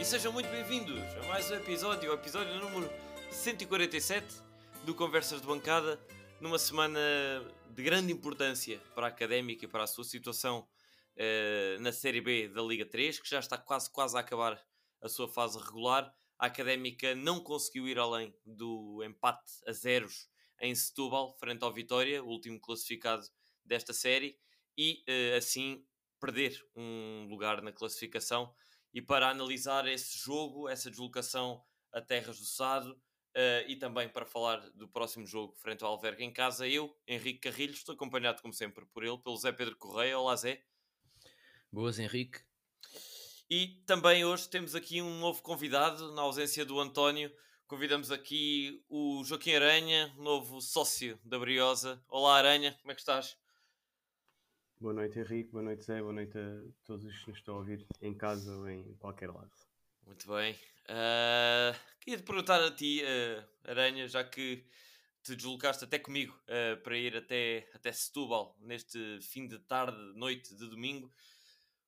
e sejam muito bem-vindos a mais um episódio, o episódio número 147 do Conversas de Bancada, numa semana de grande importância para a Académica e para a sua situação uh, na Série B da Liga 3, que já está quase, quase a acabar a sua fase regular. A Académica não conseguiu ir além do empate a zeros em Setúbal, frente ao Vitória, o último classificado desta série, e uh, assim perder um lugar na classificação. E para analisar esse jogo, essa deslocação a Terras do Sado, uh, e também para falar do próximo jogo frente ao Alvergue em casa, eu, Henrique Carrilho, estou acompanhado como sempre por ele, pelo Zé Pedro Correia. Olá Zé. Boas Henrique. E também hoje temos aqui um novo convidado, na ausência do António. Convidamos aqui o Joaquim Aranha, novo sócio da Briosa. Olá Aranha, como é que estás? Boa noite, Henrique. Boa noite, Zé. Boa noite a todos os que nos estão a ouvir em casa ou em qualquer lado. Muito bem. Uh, queria te perguntar a ti, uh, Aranha, já que te deslocaste até comigo uh, para ir até, até Setúbal neste fim de tarde, noite de domingo.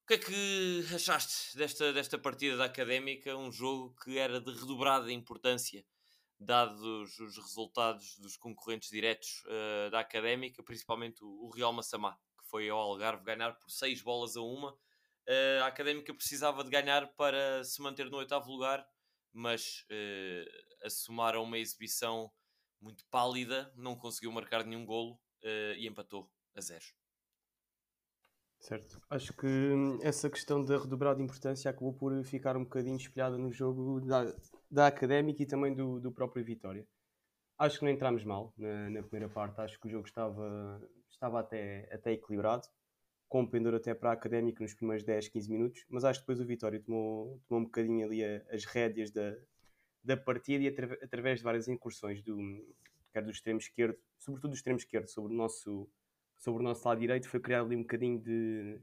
O que é que achaste desta, desta partida da Académica? Um jogo que era de redobrada importância, dados os resultados dos concorrentes diretos da Académica, principalmente o, o Real Massamá foi ao Algarve ganhar por 6 bolas a uma. Uh, a Académica precisava de ganhar para se manter no oitavo lugar, mas uh, assumaram uma exibição muito pálida, não conseguiu marcar nenhum golo uh, e empatou a zero. Certo. Acho que essa questão da redobrada importância acabou por ficar um bocadinho espelhada no jogo da, da Académica e também do, do próprio Vitória. Acho que não entramos mal na, na primeira parte, acho que o jogo estava estava até, até equilibrado, com pendor até para a Académica nos primeiros 10, 15 minutos, mas acho que depois o Vitória tomou, tomou um bocadinho ali a, as rédeas da, da partida e atra, através de várias incursões, do, quer do extremo esquerdo, sobretudo do extremo esquerdo, sobre o nosso, sobre o nosso lado direito, foi criado ali um bocadinho de,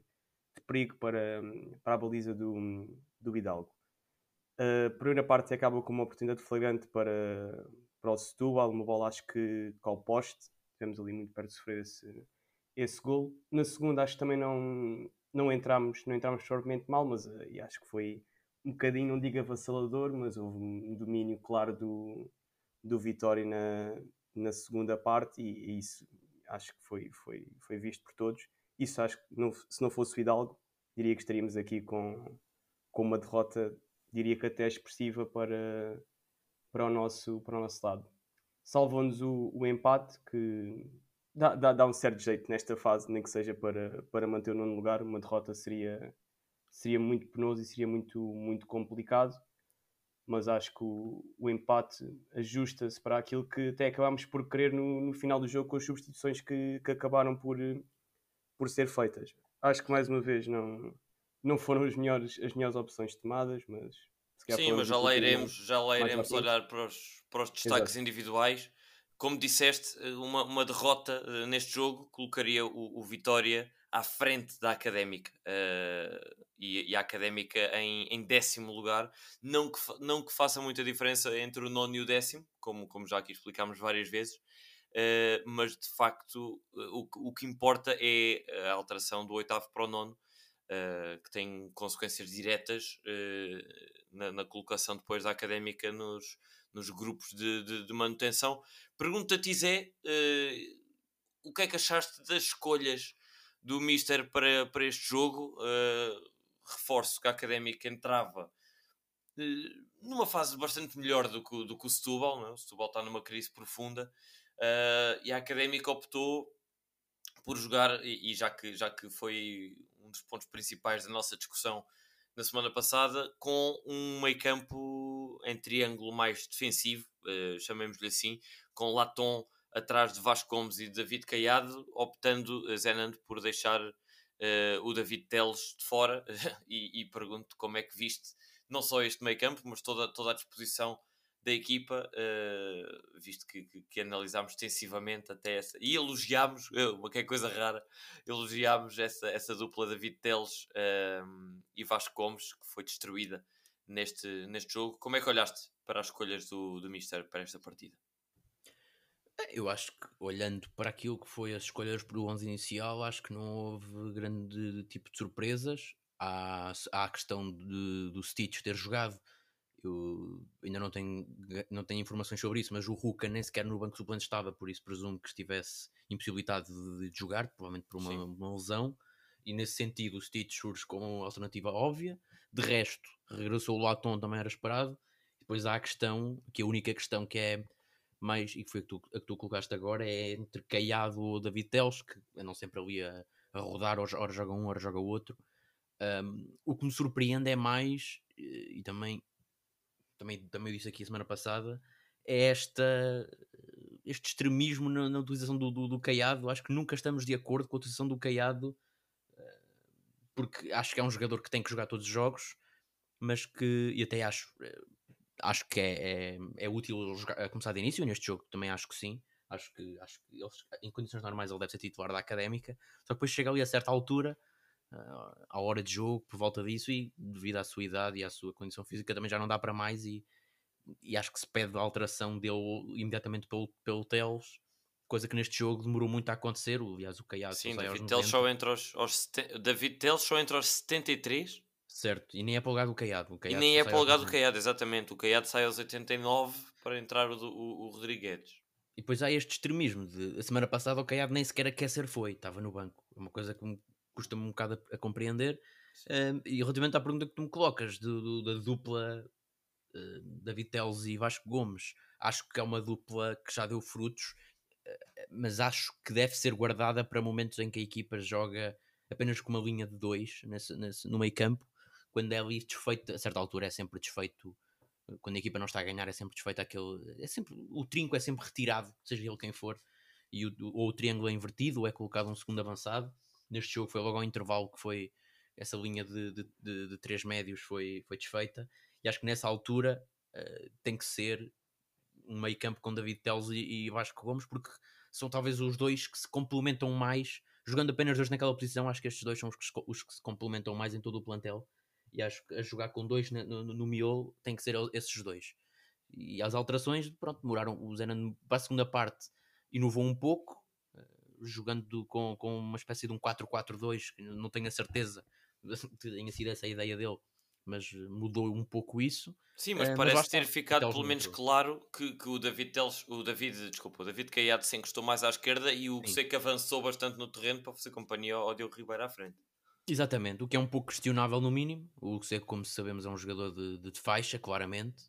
de perigo para, para a baliza do, do Hidalgo. A primeira parte acaba com uma oportunidade flagrante para, para o Setúbal, uma bola acho que com o poste, estivemos ali muito perto de sofrer esse, esse gol. Na segunda acho que também não, não entramos, não entramos propriamente mal, mas uh, acho que foi um bocadinho, não digo avassalador, mas houve um domínio claro do, do Vitória na, na segunda parte e, e, isso acho que foi, foi, foi visto por todos. Isso acho que não, se não fosse o Hidalgo, diria que estaríamos aqui com, com uma derrota, diria que até expressiva para, para, o, nosso, para o nosso lado salvou-nos o, o, empate que dá, dá, dá, um certo jeito nesta fase, nem que seja para, para manter o nono lugar. Uma derrota seria, seria muito penoso e seria muito, muito complicado, mas acho que o, o empate ajusta-se para aquilo que até acabámos por querer no, no final do jogo com as substituições que, que acabaram por, por ser feitas. Acho que mais uma vez não, não foram as melhores, as melhores opções tomadas, mas Sim, mas já lá iremos, já lá iremos olhar para os, para os destaques Exato. individuais. Como disseste, uma, uma derrota uh, neste jogo colocaria o, o, Vitória à frente da Académica uh, e, e, a Académica em, em décimo lugar. Não que, não que faça muita diferença entre o nono e o décimo, como, como já aqui explicámos várias vezes, uh, mas de facto o, o que importa é a alteração do oitavo para o nono. Que tem consequências diretas na, na, colocação depois da académica nos, nos grupos de, de, de manutenção. Pergunta-te, Zé, uh, o que é que achaste das escolhas do Mister para, para este jogo? Uh, reforço que a académica entrava uh, numa fase bastante melhor do que, do que o Setúbal, não é? o Setúbal está numa crise profunda e a académica optou por jogar, e, e já, que, já que foi um dos pontos principais da nossa discussão na semana passada, com um meio campo em triângulo mais defensivo, uh, chamemos-lhe assim, com Laton atrás de Vasco Gomes e David Caiado, optando uh, Zenando por deixar uh, o David Teles de fora. E, e pergunto como é que viste não só este meio campo, mas toda, toda a disposição da equipa, uh, visto que, que, que, analisámos extensivamente até essa, e elogiámos, uma que é coisa rara, elogiámos essa, essa dupla David Teles uh, e Vasco Gomes, que foi destruída neste, neste jogo. Como é que olhaste para as escolhas do, do Mister para esta partida? Eu acho que, olhando para aquilo que foi as escolhas para o 11 inicial, acho que não houve grande tipo de surpresas. há, há a questão de, do Stitch ter jogado. Eu ainda não tenho, não tenho informações sobre isso, mas o Ruka nem sequer no banco suplente estava, por isso presumo que estivesse impossibilitado de, de jogar, provavelmente por uma, uma, lesão. E nesse sentido, o Stitch surge como alternativa óbvia. De resto, regressou o Laton, também era esperado. Depois há a questão, que é a única questão que é mais, e que foi a que tu, a que tu colocaste agora, é entre Caiado ou David Teles, que andam sempre ali a, a rodar, ora joga um, ora joga outro. Um, o que me surpreende é mais, e também, também, também disse aqui a semana passada, é esta, este extremismo na, na utilização do, do, do, Caiado. Acho que nunca estamos de acordo com a utilização do Caiado, eh, porque acho que é um jogador que tem que jogar todos os jogos, mas que, e até acho, eh, acho que é, é, é útil jogar, começar de início neste jogo, também acho que sim. Acho que, acho que ele, em condições normais ele deve ser titular da académica, só que depois chega ali a certa altura, à hora de jogo, por volta disso, e devido à sua idade e à sua condição física, também já não dá para mais. E, e acho que se pede a alteração dele imediatamente pelo, pelo Teles, coisa que neste jogo demorou muito a acontecer. Aliás, o Caiado Sim, David Teles só entre os, aos, David Teles só entre os 73 Certo, e nem é para o Caiado. O Caiado e nem é para o Caiado, exatamente. O Caiado sai aos 89 para entrar o, o, o Rodrigues. E depois há este extremismo de a semana passada o Caiado nem sequer a aquecer foi, estava no banco. É uma coisa que me custa-me um bocado a, a compreender. Um, e relativamente à pergunta que tu me colocas do, do, da dupla uh, David Teles e Vasco Gomes, acho que é uma dupla que já deu frutos, uh, mas acho que deve ser guardada para momentos em que a equipa joga apenas com uma linha de dois nesse, nesse, no meio campo. Quando é ali desfeito, a certa altura é sempre desfeito, quando a equipa não está a ganhar é sempre desfeito aquele, é sempre, o trinco é sempre retirado, seja ele quem for, e o, ou o triângulo é invertido, ou é colocado um segundo avançado, neste jogo foi logo ao intervalo que foi, essa linha de, de, de, de três médios foi, foi desfeita, e acho que nessa altura uh, tem que ser um meio campo com David Teles e, e Vasco Gomes, porque são talvez os dois que se complementam mais, jogando apenas dois naquela posição, acho que estes dois são os que, os que se complementam mais em todo o plantel, e acho que a jogar com dois no, no, no miolo tem que ser esses dois. E as alterações, pronto, demoraram. O Zenan para a segunda parte inovou um pouco, jogando com, com uma espécie de um 4-4-2, não tenho a certeza que tenha sido essa a ideia dele, mas mudou um pouco isso. Sim, mas uh, parece mas ter ficado pelo menos claro que, que o David Teles, o David, desculpa, o David Caiado se encostou mais à esquerda e o que avançou bastante no terreno para fazer companhia ao Diogo Ribeiro à frente. Exatamente, o que é um pouco questionável no mínimo. O Seco, como sabemos, é um jogador de, de, de faixa, claramente.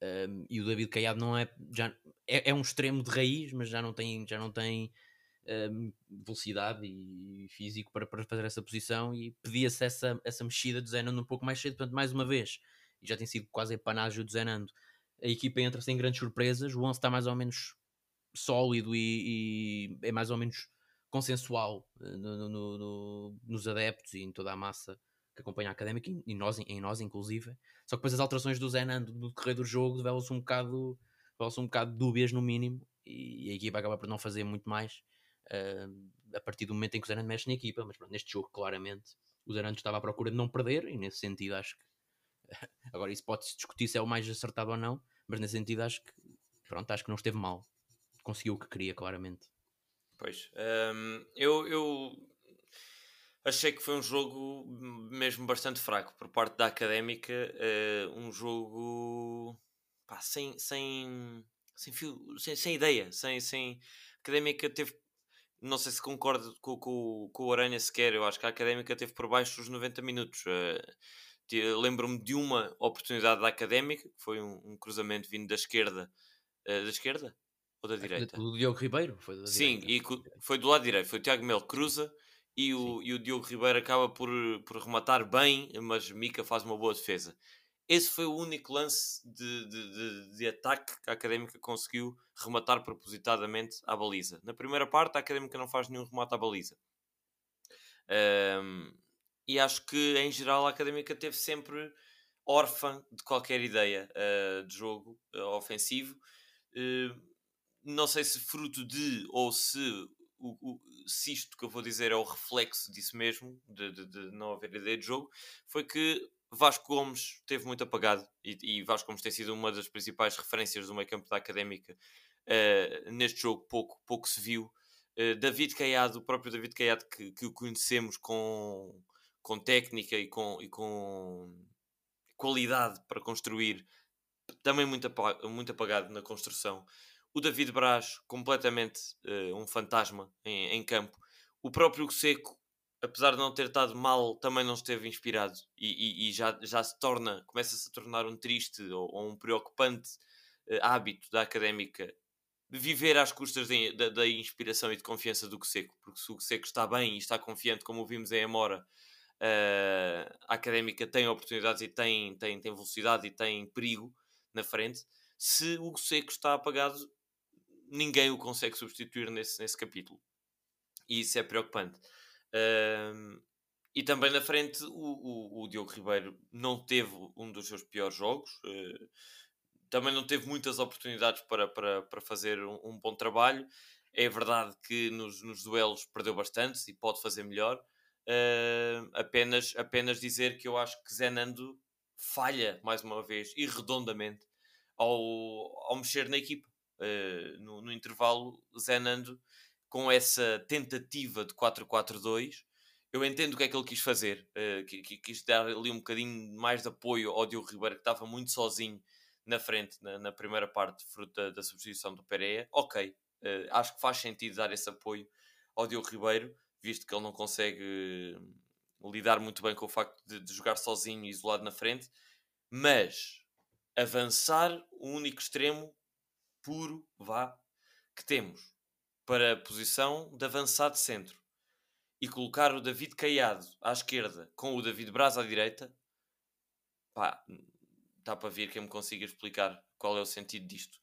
Um, e o David Caiado não é, já, é, é, um extremo de raiz, mas já não tem, já não tem um, velocidade e físico para, para fazer essa posição. E pedia-se essa, essa mexida do Zenando um pouco mais cedo. Portanto, mais uma vez, e já tem sido quase epanágio do Zenando, a equipa entra sem grandes surpresas. O 11 está mais ou menos sólido e, e é mais ou menos consensual eh, no, no, no, nos adeptos e em toda a massa que acompanha a académica e nós, em nós inclusive. Só que depois as alterações do Zenando no decorrer do jogo develam-se um bocado develam-se um bocado dúbias no mínimo e a equipa acaba por não fazer muito mais a partir do momento em que o Zenando mexe na equipa, mas pronto, neste jogo claramente o Zenando estava à procura de não perder e nesse sentido acho que agora isso pode-se discutir se é o mais acertado ou não, mas nesse sentido acho que pronto, acho que não esteve mal conseguiu o que queria claramente Pois. Eu, eu achei que foi um jogo mesmo bastante fraco por parte da académica. Uh, um jogo pá, sem, sem, sem, fio, sem, sem ideia. Sem, sem... A académica teve. Não sei se concordo com, com, com o Aranha sequer. Eu acho que a académica teve por baixo dos 90 minutos. Uh, Lembro-me de uma oportunidade da académica, que foi um, um cruzamento vindo da esquerda. Uh, da esquerda? Ou da direita? Do Diogo Ribeiro? Foi da Sim, direita. e foi do lado direito. Foi o Tiago Melo cruza e o, e o Diogo Ribeiro acaba por, por rematar bem, mas Mica faz uma boa defesa. Esse foi o único lance de, de, de, de, ataque que a Académica conseguiu rematar propositadamente à baliza. Na primeira parte, a Académica não faz nenhum remate à baliza. Um, e acho que, em geral, a Académica teve sempre órfã de qualquer ideia uh, de jogo uh, ofensivo. Uh, não sei se fruto de ou se, o, o, se isto que eu vou dizer é o reflexo disso mesmo, de, de, de não haver ideia de jogo, foi que Vasco Gomes teve muito apagado e, e, Vasco Gomes tem sido uma das principais referências do meio campo da académica. Uh, neste jogo pouco, pouco se viu. Uh, David Caiado, o próprio David Caiado que, que o conhecemos com, com técnica e com, e com qualidade para construir, também muito, apagado, muito apagado na construção. O David Braz, completamente uh, um fantasma em, em, campo. O próprio Seco, apesar de não ter estado mal, também não esteve inspirado e, e, e já, já se torna, começa-se a tornar um triste ou, ou um preocupante uh, hábito da académica viver às custas de, da, inspiração e de confiança do Seco, porque se o Seco está bem e está confiante, como vimos em Amora, uh, a académica tem oportunidades e tem, tem, tem velocidade e tem perigo na frente. Se o Seco está apagado, ninguém o consegue substituir nesse, nesse capítulo. E isso é preocupante. E também na frente, o, o, o, Diogo Ribeiro não teve um dos seus piores jogos. Uh, também não teve muitas oportunidades para, para, para fazer um, um bom trabalho. É verdade que nos, nos, duelos perdeu bastante e pode fazer melhor. Uh, apenas, apenas dizer que eu acho que Zenando falha mais uma vez e redondamente ao, ao mexer na equipa. Uh, no, no, intervalo, Zenando com essa tentativa de 4-4-2. Eu entendo o que é que ele quis fazer, uh, quis dar ali um bocadinho mais de apoio ao Diogo Ribeiro, que estava muito sozinho na frente, na, na primeira parte, fruto da, da substituição do Pereira, ok, uh, acho que faz sentido dar esse apoio ao Diogo Ribeiro, visto que ele não consegue uh, lidar muito bem com o facto de, de jogar sozinho e isolado na frente, mas avançar o único extremo puro, vá, que temos para a posição de avançado centro e colocar o David Caiado à esquerda com o David Braz à direita, pá, está para ver quem me consiga explicar qual é o sentido disto.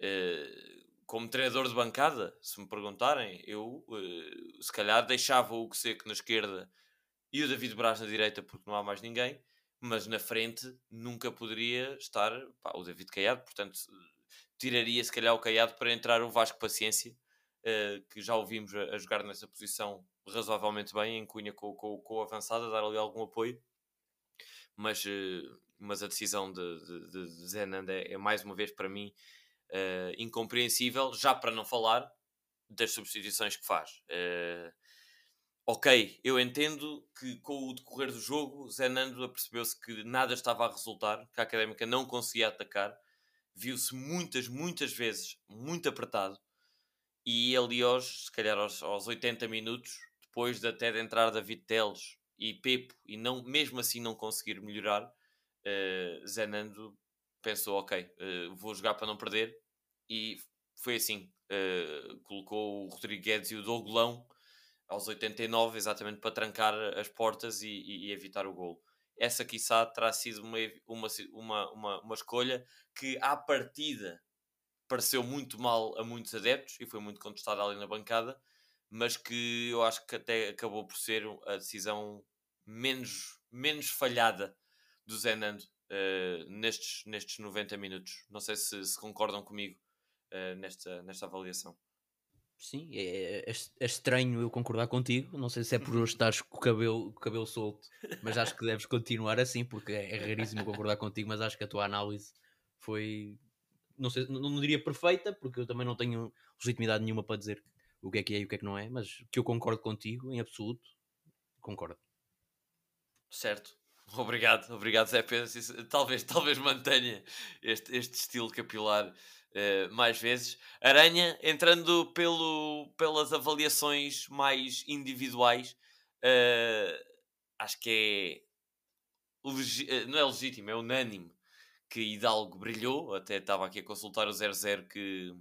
Uh, como treinador de bancada, se me perguntarem, eu uh, se calhar deixava o Seco na esquerda e o David Braz na direita porque não há mais ninguém, mas na frente nunca poderia estar pá, o David Caiado, portanto tiraria se calhar o Caiado para entrar o Vasco Paciência, que já ouvimos a, a, jogar nessa posição razoavelmente bem, em Cunha com, com, com o avançado, a dar ali algum apoio, mas uh, mas a decisão de, de, de é, é, mais uma vez para mim uh, incompreensível, já para não falar das substituições que faz. Uh, ok, eu entendo que com o decorrer do jogo, Zenando apercebeu-se que nada estava a resultar, que a Académica não conseguia atacar, viu-se muitas, muitas vezes muito apertado, e ali aos, se calhar aos, aos 80 minutos, depois de até de entrar David Teles e Pepo, e não, mesmo assim não conseguir melhorar, uh, Zenando pensou, ok, uh, vou jogar para não perder, e foi assim, uh, colocou o Rodrigues e o Dougolão aos 89, exatamente para trancar as portas e, e, e evitar o gol. Essa, quiçá, terá sido uma, uma, uma, uma escolha que, à partida, pareceu muito mal a muitos adeptos e foi muito contestada ali na bancada, mas que eu acho que até acabou por ser a decisão menos, menos falhada do Zenando uh, nestes, nestes 90 minutos. Não sei se, se concordam comigo uh, nesta, nesta avaliação. Sim, é, é, é, estranho eu concordar contigo. Não sei se é por hoje estares com o cabelo, com o cabelo solto, mas acho que deves continuar assim, porque é, é raríssimo concordar contigo. Mas acho que a tua análise foi, não, sei, não, não diria perfeita, porque eu também não tenho legitimidade nenhuma para dizer o que é que é e o que é que não é, mas que eu concordo contigo em absoluto, concordo. Certo. Obrigado, obrigado Zé Pedro. Talvez, talvez mantenha este, este estilo capilar uh, mais vezes. Aranha, entrando pelo, pelas avaliações mais individuais, uh, acho que é eh, não é legítimo, é unânime que Hidalgo brilhou. Até estava aqui a consultar o 00 que,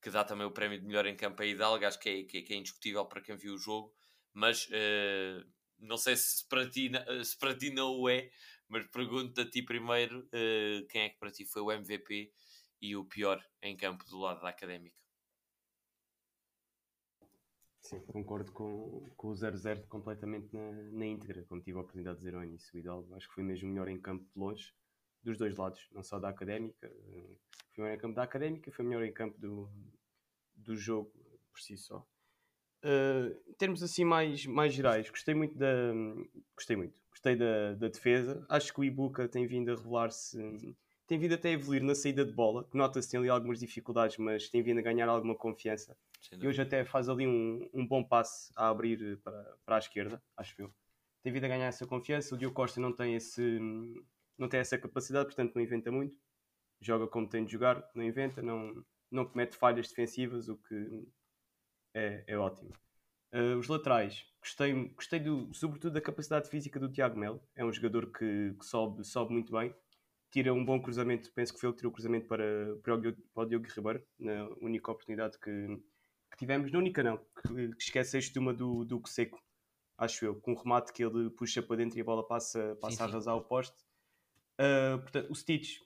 que dá também o prémio de melhor em campo a Hidalgo. Acho que é, que é, que é indiscutível para quem viu o jogo, mas. Uh, não sei se para ti, se para ti não o é, mas pergunto a ti primeiro uh, quem é que para ti foi o MVP e o pior em campo do lado da académica. Sim, concordo com, com o 0-0 completamente na, na íntegra, como tive a oportunidade de dizer ao início. O Hidalgo acho que foi mesmo melhor em campo de longe, dos dois lados, não só da académica. Eh, foi melhor em campo da académica, foi melhor em campo do, do jogo por si só. Uh, em termos assim mais, mais gerais, gostei muito da. Gostei muito. Gostei da, da defesa. Acho que o Ibuka tem vindo a revelar-se. Tem vindo até a evoluir na saída de bola, que nota-se tem ali algumas dificuldades, mas tem vindo a ganhar alguma confiança. E hoje até faz ali um, um bom passe a abrir para, para a esquerda, acho eu. tem vindo a ganhar essa confiança. O Diogo Costa não tem, esse, não tem essa capacidade, portanto não inventa muito. Joga como tem de jogar, não inventa, não, não comete falhas defensivas, o que é, é ótimo. Uh, os laterais, gostei, gostei do, sobretudo da capacidade física do Tiago Melo. É um jogador que, que, sobe, sobe muito bem. Tira um bom cruzamento, penso que foi ele que tirou o cruzamento para, para, o, Diogo, para o Diogo Ribeiro, na única oportunidade que, que tivemos. Na única, não, que, que esqueceste uma do, do Seco, acho eu, com um remate que ele puxa para dentro e a bola passa, passa sim, a arrasar o poste. Uh, portanto, o Stitch,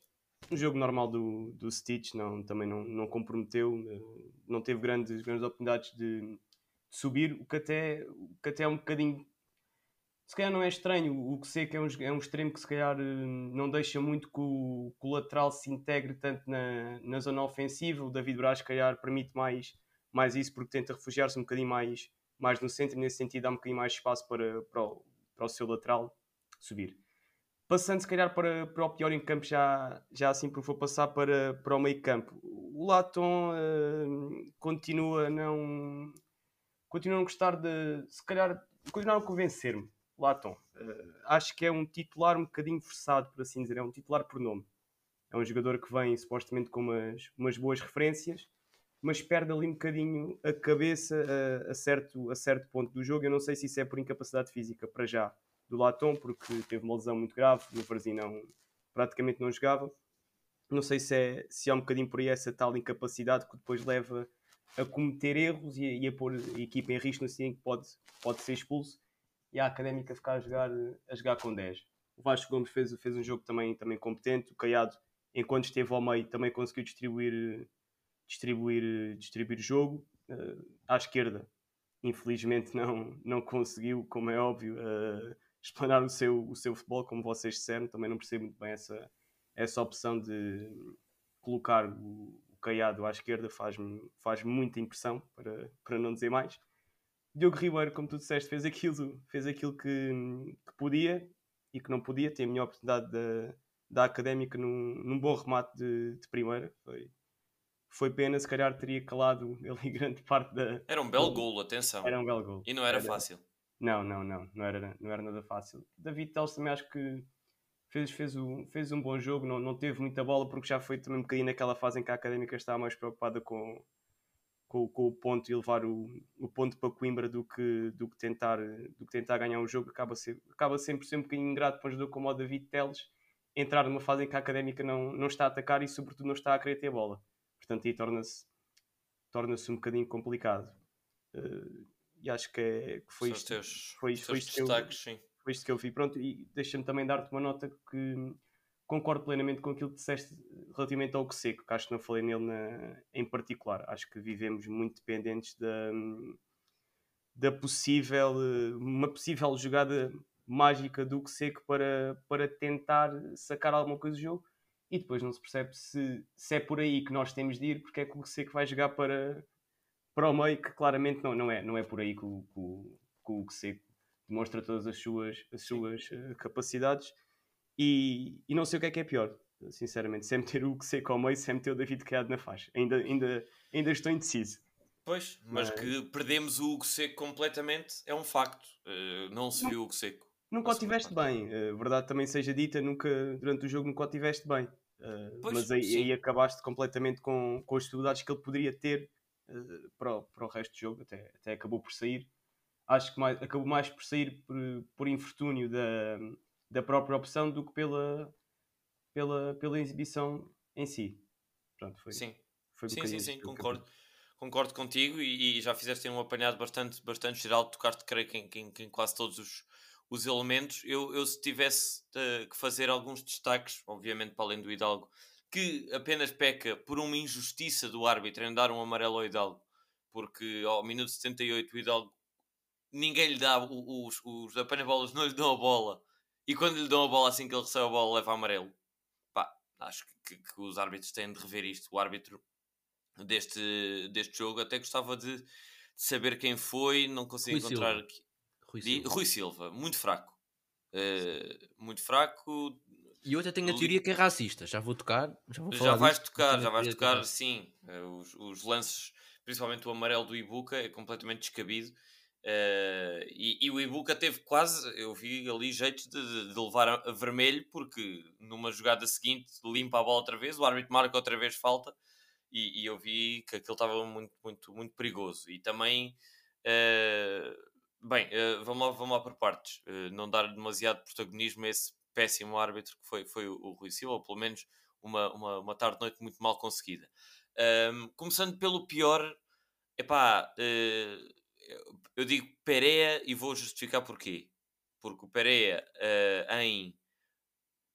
um jogo normal do, do Stitch, não, também não, não comprometeu, uh, não teve grandes, grandes oportunidades de, de, subir, o que, até, o que até é um bocadinho. Se calhar não é estranho, o que sei que é um, é um extremo que se calhar uh, não deixa muito que o, que o lateral se integre tanto na, na zona ofensiva. O David Braz, se calhar, permite mais, mais isso porque tenta refugiar-se um bocadinho mais mais no centro, nesse sentido há um bocadinho mais espaço para, para, o, para o seu lateral subir. Passando se calhar para, para o pior em campo, já, já assim por vou passar para, para o meio campo. O Laton uh, continua a não continua a não gostar de se calhar continua a convencer-me. Laton, uh, acho que é um titular um bocadinho forçado, por assim dizer, é um titular por nome. É um jogador que vem supostamente com umas, umas boas referências mas perde ali um bocadinho a cabeça a, certo, a certo ponto do jogo. Eu não sei se isso é por incapacidade física para já do Latom, porque teve uma lesão muito grave, no Varzim não, praticamente não jogava. Não sei se é, se é um bocadinho por aí essa tal incapacidade que depois leva a cometer erros e, e a pôr a equipa em risco assim que pode, pode ser expulso e a Académica ficar a jogar, a jogar com 10. O Vasco Gomes fez, fez um jogo também, também competente, o Caiado, enquanto esteve ao meio, também conseguiu distribuir distribuir, distribuir jogo. Uh, à esquerda, infelizmente, não, não conseguiu, como é óbvio, uh, explanar o seu, o seu futebol, como vocês disseram. Também não percebo muito bem essa, essa opção de colocar o, o Caiado à esquerda, faz-me faz muita impressão, para, para não dizer mais. Diogo Ribeiro, como tu disseste, fez aquilo, fez aquilo que, que podia e que não podia. Tem a melhor oportunidade da, da académica num, num bom remate de, de primeira. Foi, foi pena, se calhar teria calado ali grande parte da. Era um belo golo, atenção. Era um belo golo. E não era, era, fácil. Não, não, não, não era, não era nada fácil. David Teles também acho que fez, fez, um, fez um bom jogo, não, não teve muita bola porque já foi também um bocadinho naquela fase em que a académica estava mais preocupada com, com, com, o ponto e levar o, o ponto para Coimbra do que, do, que tentar, do que tentar ganhar um jogo. Acaba, ser, acaba sempre ser um bocadinho ingrato para um jogador como o David Teles entrar numa fase em que a académica não, não está a atacar e, sobretudo, não está a querer ter bola. Portanto, aí torna-se torna um bocadinho complicado. Uh, e acho que, é, que foi, isto, teus, foi, foi, isto que eu, foi isto que eu vi. Pronto, e deixa-me também dar-te uma nota que concordo plenamente com aquilo que disseste relativamente ao que seco, que acho que não falei nele na, em particular. Acho que vivemos muito dependentes da, da possível, uma possível jogada mágica do que seco para, para tentar sacar alguma coisa do jogo e depois não se percebe se, se é por aí que nós temos de ir, porque é que o Seco vai jogar para, para o meio, que claramente não, não, é, não é por aí que o, que o, que Seco demonstra todas as suas, as suas uh, capacidades. E, e não sei o que é que é pior, sinceramente, se é meter o Seco ao meio, se é meter o David Criado na faixa. Ainda, ainda, ainda estou indeciso. Pois, mas, mas... que perdemos o Hugo Seco completamente é um facto. Uh, não se viu o Hugo Seco. Nunca o tiveste bem, uh, verdade também seja dita, nunca, durante o jogo nunca o tiveste bem. Uh, pois, mas aí, aí, acabaste completamente com, com as dificuldades que ele poderia ter uh, para, o, para o resto do jogo, até, até acabou por sair. Acho que mais, acabou mais por sair por, por infortúnio da, da própria opção do que pela, pela, pela exibição em si. Pronto, foi, sim, foi sim, sim, sim, concordo. Concordo contigo e, e, já fizeste um apanhado bastante, bastante geral, tocaste creio que em, em, em quase todos os, os elementos. Eu, eu se tivesse uh, que fazer alguns destaques, obviamente para além do Hidalgo, que apenas peca por uma injustiça do árbitro em dar um amarelo ao Hidalgo, porque ao minuto 78 o Hidalgo ninguém lhe dá, os, os apanha-bolas não lhe dão a bola, e quando lhe dão a bola assim que ele recebe a bola leva amarelo. Pá, acho que, que, os árbitros têm de rever isto. O árbitro deste, deste jogo até gostava de, de saber quem foi, não consigo encontrar aqui. Rui Silva. Rui Silva, muito fraco. Uh, muito fraco. E até tenho a teoria que é racista. Já vou tocar. Já, vou já vais disso, tocar, já vais tocar, sim. Uh, os, os, lances, principalmente o amarelo do Ibuka, é completamente descabido. Uh, e, e, o Ibuka teve quase, eu vi ali jeitos de, de, levar a, a, vermelho, porque numa jogada seguinte limpa a bola outra vez, o árbitro marca outra vez falta, e, e eu vi que aquilo estava muito, muito, muito perigoso. E também, uh, bem, uh, vamos, lá, vamos lá por partes, não dar demasiado protagonismo a esse péssimo árbitro que foi, foi o, Rui Silva, ou pelo menos uma, uma, uma tarde-noite muito mal conseguida. começando pelo pior, epá, uh, eu digo Pereira e vou justificar porquê. Porque o Pereira, uh, em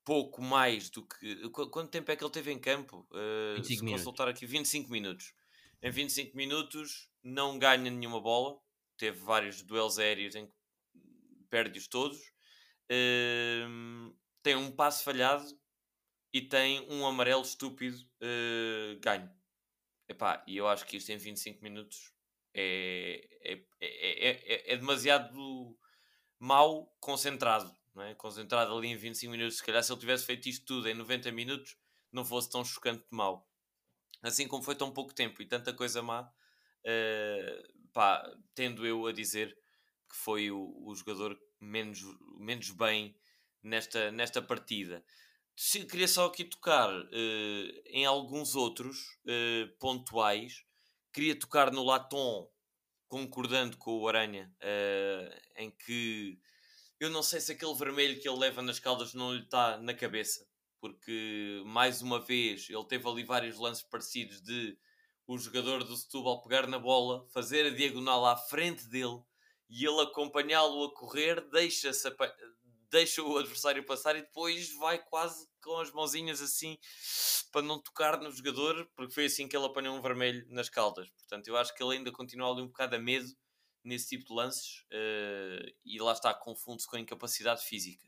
pouco mais do que. Quanto tempo é que ele teve em campo? Uh, 25 se minutos. consultar aqui, 25 minutos. Em 25 minutos não ganha nenhuma bola. Teve vários duelos aéreos em que perde-os todos. Uh, tem um passo falhado e tem um amarelo estúpido uh, ganho. Epá, e eu acho que isto em 25 minutos é, é, é, é, demasiado mal concentrado. Não é? Concentrado ali em 25 minutos. Se calhar se ele tivesse feito isto tudo em 90 minutos, não fosse tão chocante de mal. Assim como foi tão pouco tempo e tanta coisa má, uh, pá, tendo eu a dizer que foi o, o jogador menos, menos bem nesta, nesta partida. Queria só aqui tocar uh, em alguns outros uh, pontuais queria tocar no Latom, concordando com o Aranha, uh, em que eu não sei se aquele vermelho que ele leva nas caldas não lhe está na cabeça, porque mais uma vez ele teve ali vários lances parecidos de o jogador do Setúbal pegar na bola, fazer a diagonal à frente dele e ele acompanhá-lo a correr, deixa-se deixa o adversário passar e depois vai quase com as mãozinhas assim para não tocar no jogador, porque foi assim que ele apanhou um vermelho nas caldas. Portanto, eu acho que ele ainda continua ali um bocado a medo nesse tipo de lances uh, e lá está, confunde-se com a incapacidade física.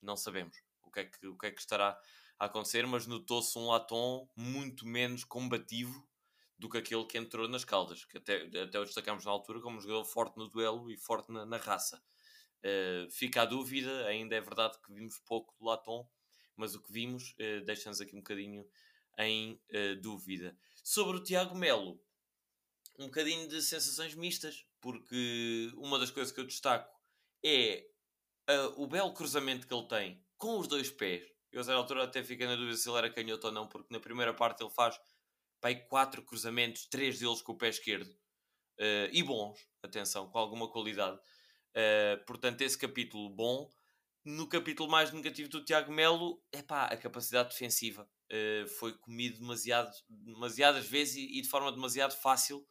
Não sabemos o que é que, o que, é que estará a acontecer, mas notou-se um Latom muito menos combativo do que aquele que entrou nas caldas, que até, até o destacamos na altura como um jogador forte no duelo e forte na, na raça. Uh, fica a dúvida, ainda é verdade que vimos pouco do Latom, mas o que vimos uh, deixa-nos aqui um bocadinho em uh, dúvida. Sobre o Tiago Melo, um bocadinho de sensações mistas, porque uma das coisas que eu destaco é o belo cruzamento que ele tem com os dois pés. Eu, a altura, até fiquei na dúvida se ele era canhoto ou não, porque na primeira parte ele faz pai, quatro cruzamentos, três deles com o pé esquerdo, uh, e bons, atenção, com alguma qualidade. Uh, portanto, esse capítulo bom. No capítulo mais negativo do Tiago Melo, é pá, a capacidade defensiva. Uh, foi comido demasiado, demasiadas vezes e, e, de forma demasiado fácil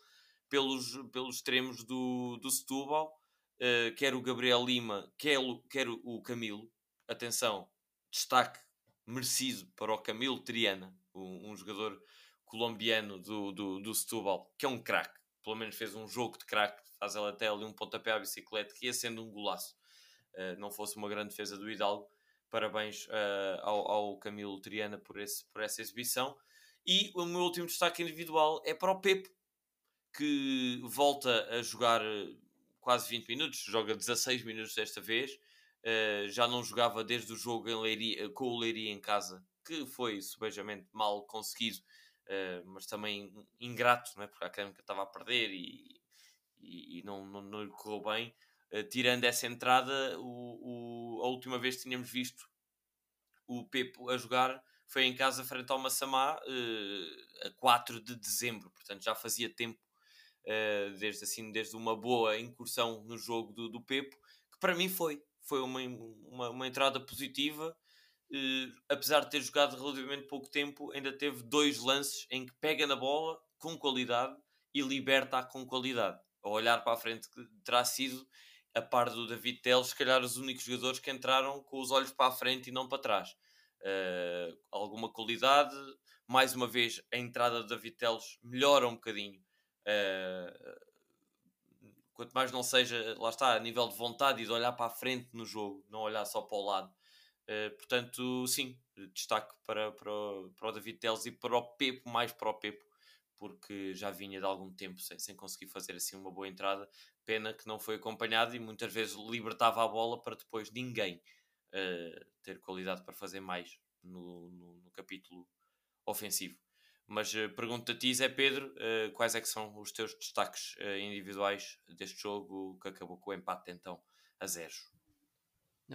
pelos, pelos extremos do, do Setúbal, uh, quer o Gabriel Lima, quer, quer o Camilo. Atenção, destaque merecido para o Camilo Triana, um, um jogador colombiano do, do, do Setúbal, que é um craque. Pelo menos fez um jogo de craque faz ela até ali um pontapé à bicicleta que ia sendo um golaço. Uh, não fosse uma grande defesa do Hidalgo. Parabéns uh, ao, ao, Camilo Triana por, esse, por essa exibição. E o meu último destaque individual é para o Pepe, que volta a jogar eh, quase 20 minutos, joga 16 minutos desta vez. Uh, já não jogava desde o jogo Leiria, com o Leiria em casa, que foi subejamente mal conseguido, uh, mas também ingrato, não é? porque a Académica estava a perder e, e, e não, não, não, lhe correu bem. Uh, tirando essa entrada, o, o, a última vez que tínhamos visto o Pepo a jogar foi em casa frente ao Massamá uh, a 4 de dezembro, portanto já fazia tempo, uh, desde, assim, desde uma boa incursão no jogo do, do Pepo, que para mim foi, foi uma, uma, uma entrada positiva. Uh, apesar de ter jogado relativamente pouco tempo, ainda teve dois lances em que pega na bola com qualidade e liberta-a com qualidade a olhar para a frente, terá sido, a par do David Teles, se calhar os únicos jogadores que entraram com os olhos para a frente e não para trás. Uh, alguma qualidade, mais uma vez, a entrada do David Teles melhora um bocadinho. Uh, quanto mais não seja, lá está, a nível de vontade e de olhar para a frente no jogo, não olhar só para o lado. Uh, portanto, sim, destaque para, para, o, para o David Teles e para o Pepo, mais para o Pepo, porque já vinha de algum tempo sem, sem conseguir fazer assim uma boa entrada. Pena que não foi acompanhado e muitas vezes libertava a bola para depois ninguém uh, ter qualidade para fazer mais no, no, no capítulo ofensivo. Mas uh, a ti, Zé Pedro, uh, quais é que são os teus destaques individuais deste jogo que acabou com o empate então a zeros?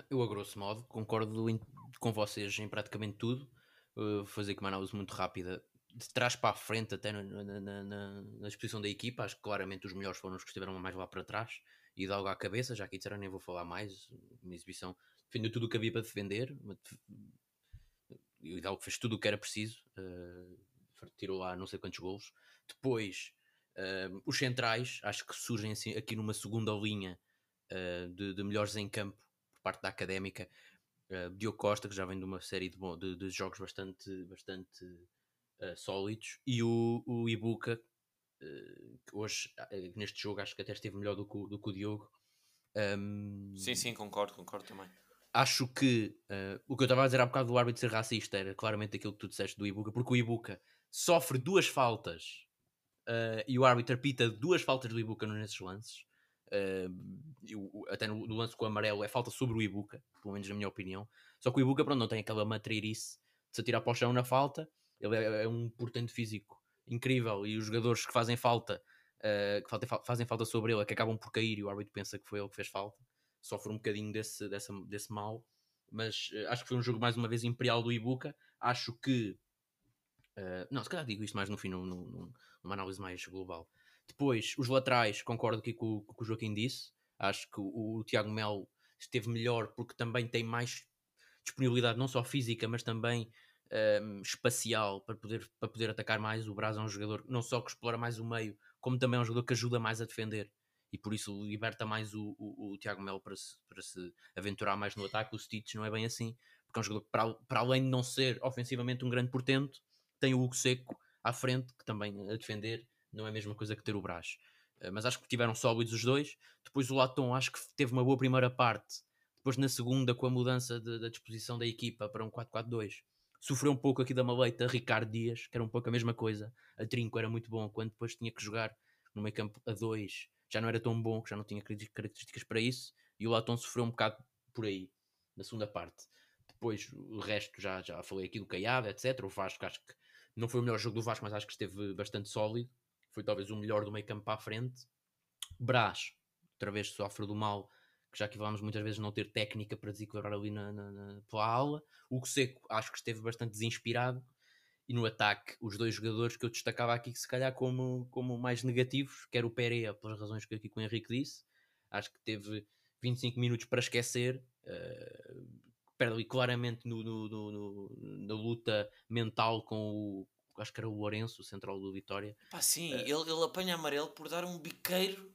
Eu, a grosso modo, concordo em, com vocês em praticamente tudo. Uh, fazer aqui uma análise muito rápida de trás para a frente, até na, na, na, na, exposição da equipa. Acho que claramente os melhores foram os que estiveram mais lá para trás e de algo à cabeça. Já que disseram, nem vou falar mais. Uma exibição defendeu tudo o que havia para defender. E o fez tudo o que era preciso. Uh, tirou lá não sei quantos golos. Depois, uh, os centrais, acho que surgem assim, aqui numa segunda linha de, de melhores em campo parte da académica. Uh, Diogo Costa, que já vem de uma série de, de, de jogos bastante, bastante uh, sólidos, e o, o Ibuka, uh, que hoje, neste jogo, acho que até esteve melhor do que, do que o Diogo. Um, sim, sim, concordo, concordo também. Acho que o que eu estava a dizer há bocado do árbitro ser racista era claramente aquilo que tu disseste do Ibuka, porque o Ibuka sofre duas faltas e o árbitro apita duas faltas do Ibuka nesses lances. Uh, até no, no, lance com o amarelo é falta sobre o Ibuka, pelo menos na minha opinião. Só que o Ibuka pronto, não tem aquela matreirice de se atirar para o chão na falta. Ele é, é um portento físico incrível e os jogadores que fazem falta, uh, que fazem falta sobre ele, é que acabam por cair e o árbitro pensa que foi ele que fez falta. Sofre um bocadinho desse, desse, mal, mas uh, acho que foi um jogo mais uma vez imperial do Ibuka. Acho que. não, se calhar digo isto mais no fim, numa análise mais global. Depois, os laterais, concordo aqui com, com o que o Joaquim disse. Acho que o, o Tiago Melo esteve melhor porque também tem mais disponibilidade, não só física, mas também um, espacial para poder, para poder atacar mais. O Braz é um jogador não só que explora mais o meio, como também é um jogador que ajuda mais a defender. E por isso liberta mais o, o, o Tiago Melo para se, para se aventurar mais no ataque. O Stitch não é bem assim, porque é um jogador que, para, para além de não ser ofensivamente um grande portento, tem o Hugo Seco à frente, que também a defender não é a mesma coisa que ter o Brás. Uh, mas acho que tiveram sólidos os dois. Depois o Latom acho que teve uma boa primeira parte. Depois na segunda, com a mudança de, da disposição da equipa para um 4-4-2, sofreu um pouco aqui da maleita Ricardo Dias, que era um pouco a mesma coisa. A Trinco era muito bom, quando depois tinha que jogar no meio campo a 2, já não era tão bom, que já não tinha características para isso. E o Latom sofreu um bocado por aí, na segunda parte. Depois o resto já, já falei aqui do Caiado, etc. O Vasco acho que não foi o melhor jogo do Vasco, mas acho que esteve bastante sólido foi talvez o melhor do meio campo para a frente. Brás, outra vez sofre do mal, que já que falámos muitas vezes não ter técnica para desequilibrar ali na, na, na, pela aula. O Seco acho que esteve bastante desinspirado. E no ataque, os dois jogadores que eu destacava aqui, que se calhar como, como mais negativos, quer o Pereira, pelas razões que aqui o Henrique disse, acho que teve 25 minutos para esquecer, uh, perde ali claramente no, no, no, na luta mental com o, acho que era o Lourenço, o central do Vitória. Pá, sim, uh, ele, ele apanha amarelo por dar um biqueiro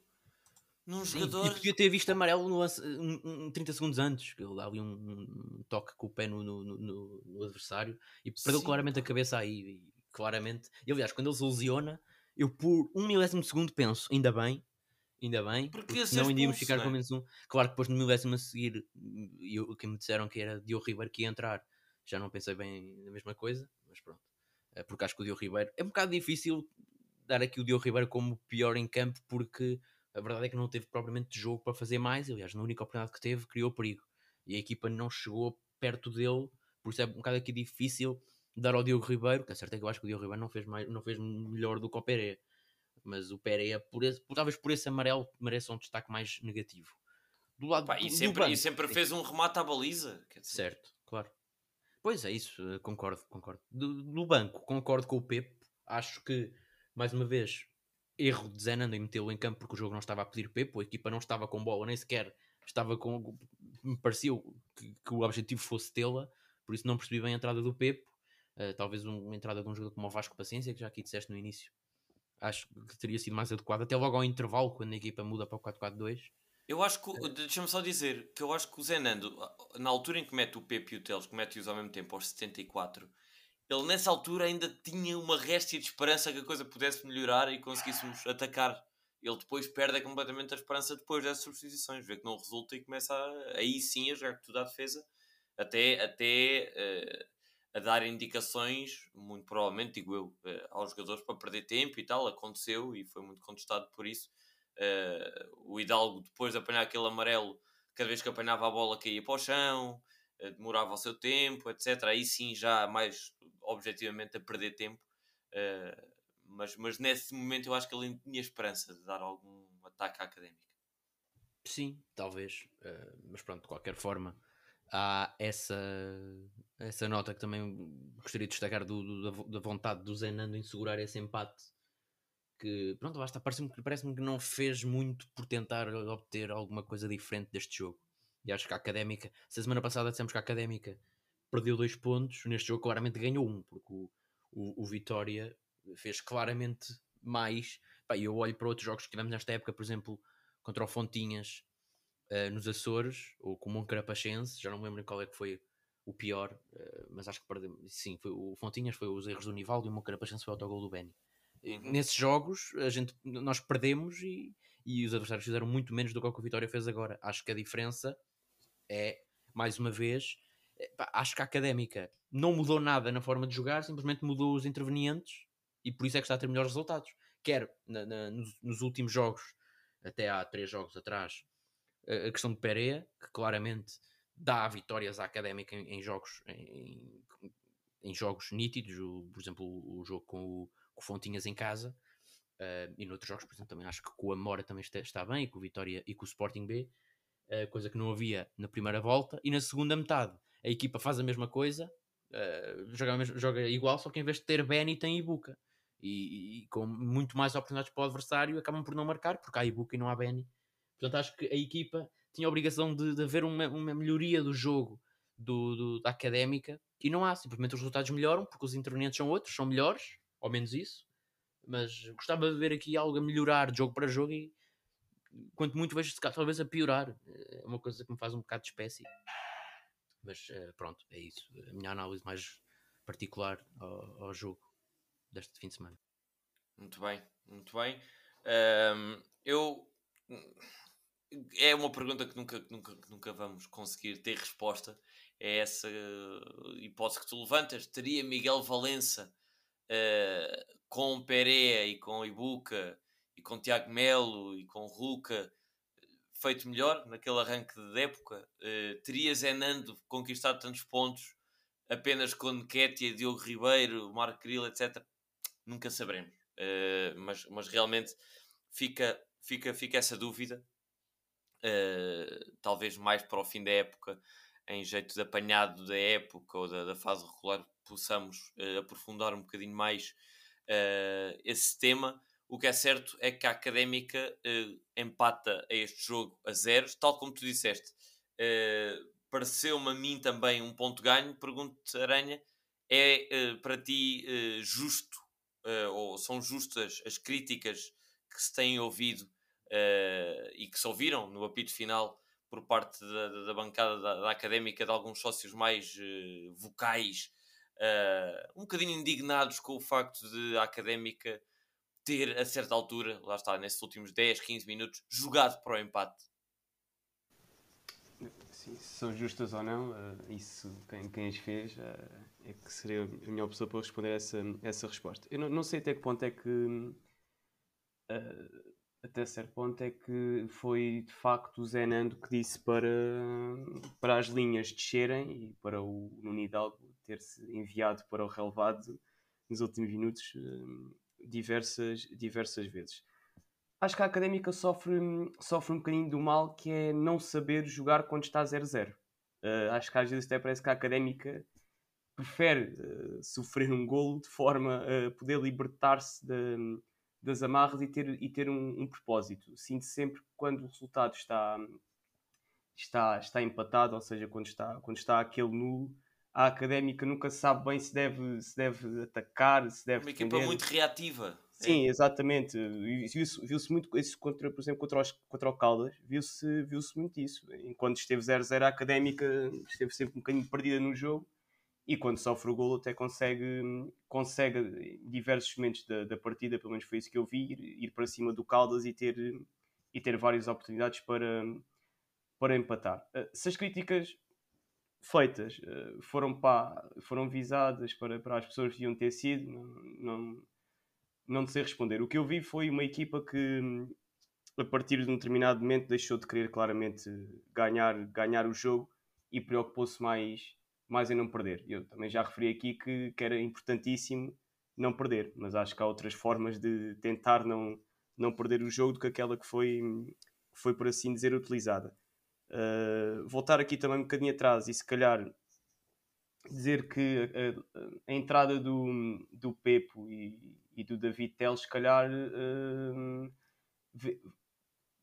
num sim, jogador. E podia ter visto amarelo no um, um, 30 segundos antes, que ele dá ali um, um, toque com o pé no, no, no, no adversário e perdeu sim, claramente pá. a cabeça aí. E, claramente, e aliás, quando ele se lesiona, eu por um milésimo de segundo penso, ainda bem, ainda bem, porque, porque senão ainda íamos ficar com é? menos um. Claro que depois no milésimo a seguir, o que me disseram que era Diogo Ribeiro que ia entrar, já não pensei bem na mesma coisa, mas pronto. Eh, porque acho que o Diogo Ribeiro é um bocado difícil dar aqui o Diogo Ribeiro como pior em campo, porque a verdade é que não teve propriamente jogo para fazer mais. Aliás, na única oportunidade que teve, criou perigo e a equipa não chegou perto dele, por isso é um bocado aqui difícil dar ao Diogo Ribeiro. Que é certo é que eu acho que o Diogo Ribeiro não fez, mais, não fez melhor do que o Pereira, mas o Pereira, por esse, talvez por esse amarelo, merece um destaque mais negativo. Do lado Pá, e, do sempre, banco, e sempre fez um remate à baliza. Certo, claro. Pois é, isso, eh, concordo, concordo. Do, do banco, concordo com o Pepe. Acho que, mais uma vez, erro de Zenando em metê-lo em campo porque o jogo não estava a pedir Pepe, a equipa não estava com bola, nem sequer estava com. Me pareceu que, que o objetivo fosse tê-la, por isso não percebi bem a entrada do Pepe. Uh, talvez uma entrada de um jogador como o Vasco Paciência, que já aqui disseste no início, acho que teria sido mais adequado, até logo ao intervalo, quando a equipa muda para o 4-4-2. Eu acho que, é. deixa-me só dizer, que eu acho que o Zenando, na altura em que mete o Pepe e o Teles, que mete-os ao mesmo tempo, aos 74, ele nessa altura ainda tinha uma réstia de esperança que a coisa pudesse melhorar e conseguíssemos atacar. Ele depois perde completamente a esperança depois dessas substituições, vê que não resulta e começa a, aí sim a jogar tudo à defesa, até, até uh, a dar indicações, muito provavelmente, digo eu, uh, aos jogadores para perder tempo e tal. Aconteceu e foi muito contestado por isso o Hidalgo, depois de apanhar aquele amarelo, cada vez que apanhava a bola caía para o chão, uh, demorava o seu tempo, etc. Aí sim, já mais objetivamente a perder tempo. Uh, mas, mas nesse momento eu acho que ele tinha esperança de dar algum ataque à académica. Sim, talvez. Mas pronto, de qualquer forma, há essa, essa nota que também gostaria de destacar do, do, da, vontade do Zenando em segurar esse empate. Que pronto, basta, parece-me parece que não fez muito por tentar obter alguma coisa diferente deste jogo. E acho que a académica, se a semana passada dissemos que a académica perdeu dois pontos, neste jogo claramente ganhou um, porque o, o, o Vitória fez claramente mais. E eu olho para outros jogos que tivemos nesta época, por exemplo, contra o Fontinhas uh, nos Açores, ou com o Moncarapachense, já não me lembro qual é que foi o pior, uh, mas acho que perdemos. Sim, foi, o Fontinhas foi os erros do Nivaldo e o Moncarapachense foi o autogol do Beni. Nesses jogos, a gente, nós perdemos e, e os adversários fizeram muito menos do que o que o Vitória fez agora. Acho que a diferença é, mais uma vez, é, acho que a académica não mudou nada na forma de jogar, simplesmente mudou os intervenientes e por isso é que está a ter melhores resultados. Quer na, na, nos, nos, últimos jogos, até há três jogos atrás, a, a questão de Pereira, que claramente dá vitórias à académica em, em jogos em, em, jogos nítidos, o, por exemplo, o, o jogo com o, com Fontinhas em casa. Uh, e noutros jogos, por exemplo, também acho que com o Amora também está, está bem, e com o Vitória e com o Sporting B, uh, coisa que não havia na primeira volta, e na segunda metade a equipa faz a mesma coisa, uh, joga, joga, igual, só que em vez de ter Benny tem Ibuka. E, e, com muito mais oportunidades para o adversário, acabam por não marcar, porque há Ibuka e não há Benny. Portanto, acho que a equipa tinha a obrigação de, de haver uma, uma melhoria do jogo do, do, da académica, e não há, simplesmente os resultados melhoram, porque os intervenientes são outros, são melhores, ou menos isso. Mas gostava de ver aqui algo a melhorar de jogo para jogo e quanto muito vejo talvez a piorar. É uma coisa que me faz um bocado de espécie. Mas uh, pronto, é isso. A minha análise mais particular ao, ao, jogo deste fim de semana. Muito bem, muito bem. Um, eu. É uma pergunta que nunca, nunca, nunca vamos conseguir ter resposta. É essa hipótese que tu levantas. Teria Miguel Valença uh, com Pereira e com Ibuca e com Tiago Melo e com Ruca feito melhor naquele arranque de época. Uh, teria Zenando conquistado tantos pontos apenas com Nketiah, Diogo Ribeiro, Marco Grilo, etc. Nunca saberemos. Uh, mas, mas realmente fica, fica, fica essa dúvida. Uh, talvez mais para o fim da época, em jeito de apanhado da época ou da, da fase regular, possamos aprofundar um bocadinho mais esse tema o que é certo é que a Académica uh, empata a este jogo a zeros, tal como tu disseste. Uh, Pareceu-me a mim também um ponto ganho. Pergunto-te, Aranha, é uh, para ti justo, ou são justas as críticas que se têm ouvido e que se ouviram no apito final por parte da, da bancada da, da, Académica de alguns sócios mais vocais, um bocadinho indignados com o facto de a Académica ter, a certa altura, lá está, nesses últimos 10, 15 minutos, jogado para o empate? Sim, se são justas ou não, uh, isso quem, quem as fez uh, é que seria a melhor pessoa para responder essa, essa resposta. Eu não, não sei até que ponto é que. Até certo ponto é que foi de facto o Zenando que disse para, para as linhas descerem e para o Nuno Hidalgo ter-se enviado para o relevado nos últimos minutos diversas, diversas vezes. Acho que a académica sofre, sofre um bocadinho do mal que é não saber jogar quando está 0-0. Uh, acho que às vezes até parece que a académica prefere uh, sofrer um golo de forma a poder libertar-se das amarras e ter, e ter um, um propósito. Sinto sempre que quando o resultado está, está, está empatado, ou seja, quando está, quando está aquele nulo, a académica nunca sabe bem se deve, se deve atacar, se deve. Uma defender. equipa muito reativa. Sim, é. exatamente. Viu-se viu muito isso, contra, por exemplo, contra, os, contra o Caldas, viu-se viu muito isso. Enquanto esteve 0-0, a académica esteve sempre um bocadinho perdida no jogo e quando sofre o golo até consegue, consegue diversos momentos da, da partida, pelo menos foi isso que eu vi, ir, ir para cima do Caldas e ter, e ter várias oportunidades para, para empatar. Eh, se as críticas feitas uh, foram, pá, foram visadas para, para as pessoas que iam ter sido, não, não, não sei responder. O que eu vi foi uma equipa que, a partir de um determinado momento, deixou de querer claramente ganhar, ganhar o jogo e preocupou-se mais, mais em não perder. Eu também já referi aqui que, que era importantíssimo não perder. Mas acho que há outras formas de tentar não, não perder o jogo do que aquela que foi, foi por assim dizer, utilizada. Uh, voltar aqui também um bocadinho atrás e se calhar dizer que a, a, a entrada do, do Pepo e, e do David Teles, se calhar uh,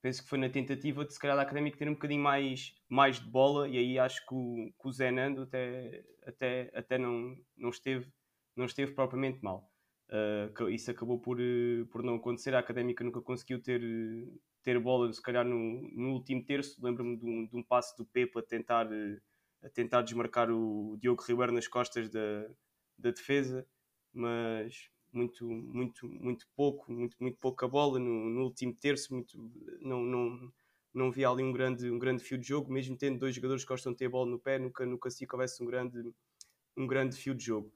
penso que foi na tentativa de se calhar Académica ter um bocadinho mais, mais de bola e aí acho que o, que o Zé Nando até, até, até não, não, esteve, não esteve propriamente mal. Uh, isso acabou por, por não acontecer. A Académica nunca conseguiu ter, ter bola, se calhar no, no último terço. Lembro-me de um, de um passo do Pepe a tentar, a tentar desmarcar o Diogo Ribeiro nas costas da, da defesa, mas muito, muito, muito pouco, muito, muito pouca bola no, no último terço, muito, não, não, não vi ali um grande, um grande fio de jogo, mesmo tendo dois jogadores que gostam de ter bola no pé, nunca, nunca se houvesse um grande, um grande fio de jogo.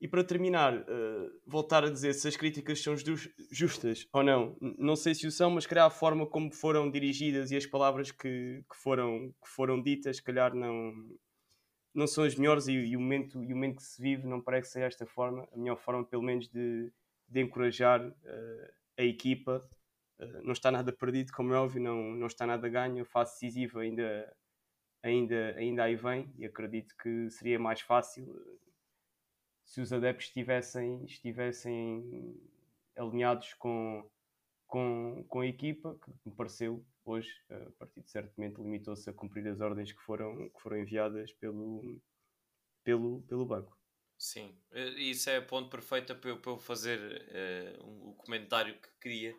E para terminar, uh, voltar a dizer se as críticas são justas ou não. Não sei se o são, mas calhar a forma como foram dirigidas e as palavras que, que, foram, que foram ditas, calhar não, não são as melhores e, e, o momento, e o momento que se vive não parece ser esta forma, a melhor forma pelo menos de, de encorajar uh, a equipa. Uh, não está nada perdido, como é óbvio, não, não está nada ganho, a fase decisiva ainda, ainda, ainda aí vem e acredito que seria mais fácil uh, se os adeptos estivessem, estivessem alinhados com, com, com a equipa, que me pareceu hoje a partido certamente limitou-se a cumprir as ordens que foram, que foram enviadas pelo, pelo, pelo banco. Sim, eh, isso é ponto perfeito para eu, para eu fazer uh, um, o comentário que queria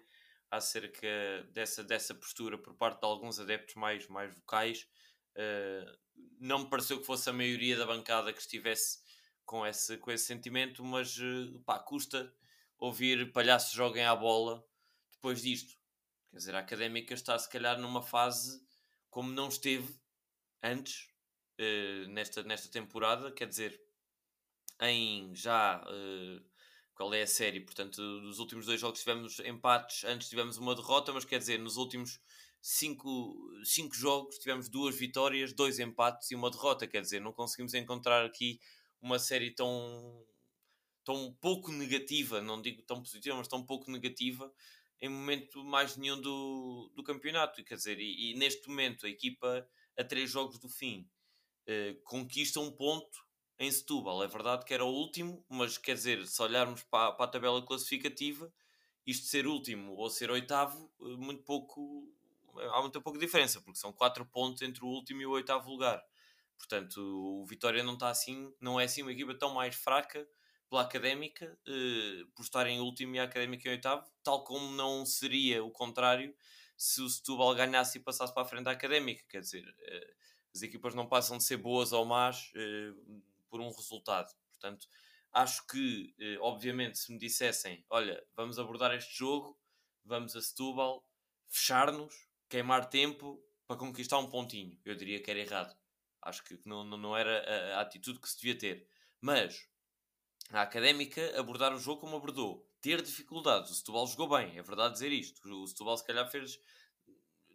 acerca dessa, dessa postura por parte de alguns adeptos mais, mais vocais. Uh, não me pareceu que fosse a maioria da bancada que estivesse com esse, com esse sentimento, mas uh, pá, custa ouvir palhaços joguem à bola depois disto. Quer dizer, a académica está se calhar numa fase como não esteve antes uh, nesta, nesta temporada, quer dizer, em já uh, qual é a série, portanto, nos últimos dois jogos tivemos empates, antes tivemos uma derrota, mas quer dizer, nos últimos cinco, cinco jogos tivemos duas vitórias, dois empates e uma derrota, quer dizer, não conseguimos encontrar aqui uma série tão tão pouco negativa, não digo tão positiva, mas tão pouco negativa em momento mais nenhum do, do campeonato. Quer dizer, e, e neste momento a equipa, a três jogos do fim, eh, conquista um ponto em Setúbal. É verdade que era o último, mas quer dizer, se olharmos para, para a tabela classificativa, isto ser último ou ser oitavo, eh, muito pouco, há muito pouca diferença, porque são quatro pontos entre o último e o oitavo lugar. Portanto, o Vitória não está assim, não é assim uma equipa tão mais fraca pela Académica, eh, por estar em último e a Académica em oitavo, tal como não seria o contrário se o Setúbal ganhasse e passasse para a frente da Académica. Quer dizer, eh, as equipas não passam de ser boas ou más eh, por um resultado. Portanto, acho que, obviamente, se me dissessem, olha, vamos abordar este jogo, vamos a Setúbal, fechar-nos, queimar tempo para conquistar um pontinho, eu diria que era errado. Acho que não, não era a atitude que se devia ter. Mas a Académica abordar o jogo como abordou. Ter dificuldades. O Setúbal jogou bem, é verdade dizer isto. O Setúbal se calhar fez...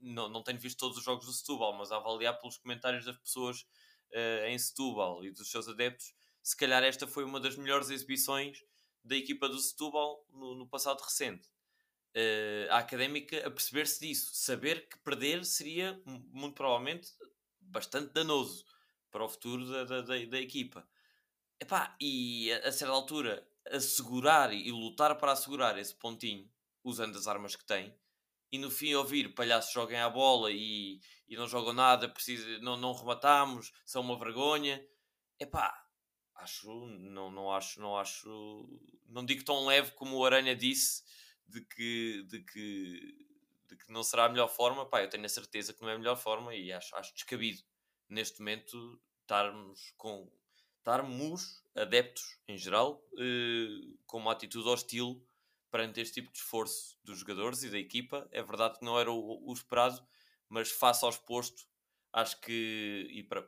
Não, não tenho visto todos os jogos do Setúbal, mas a avaliar pelos comentários das pessoas uh, em Setúbal e dos seus adeptos, se calhar esta foi uma das melhores exibições da equipa do Setúbal no, no passado recente. Uh, a Académica a perceber-se disso. Saber que perder seria, muito provavelmente, bastante danoso para o futuro da, da, da, da equipa. Epá, e a, a certa altura, assegurar e lutar para assegurar esse pontinho, usando as armas que tem, e no fim ouvir palhaços joguem a bola e, e não jogam nada, precisa, não, não rematamos, são uma vergonha. Epá, acho, não, não acho, não acho, não digo tão leve como o Aranha disse de que, de que, de que não será a melhor forma. Pá, eu tenho a certeza que não é a melhor forma e acho, acho descabido neste momento estarmos com estarmos adeptos, em geral, eh, com uma atitude hostil perante este tipo de esforço dos jogadores e da equipa. É verdade que não era o, o esperado, mas face ao exposto, acho que, e para,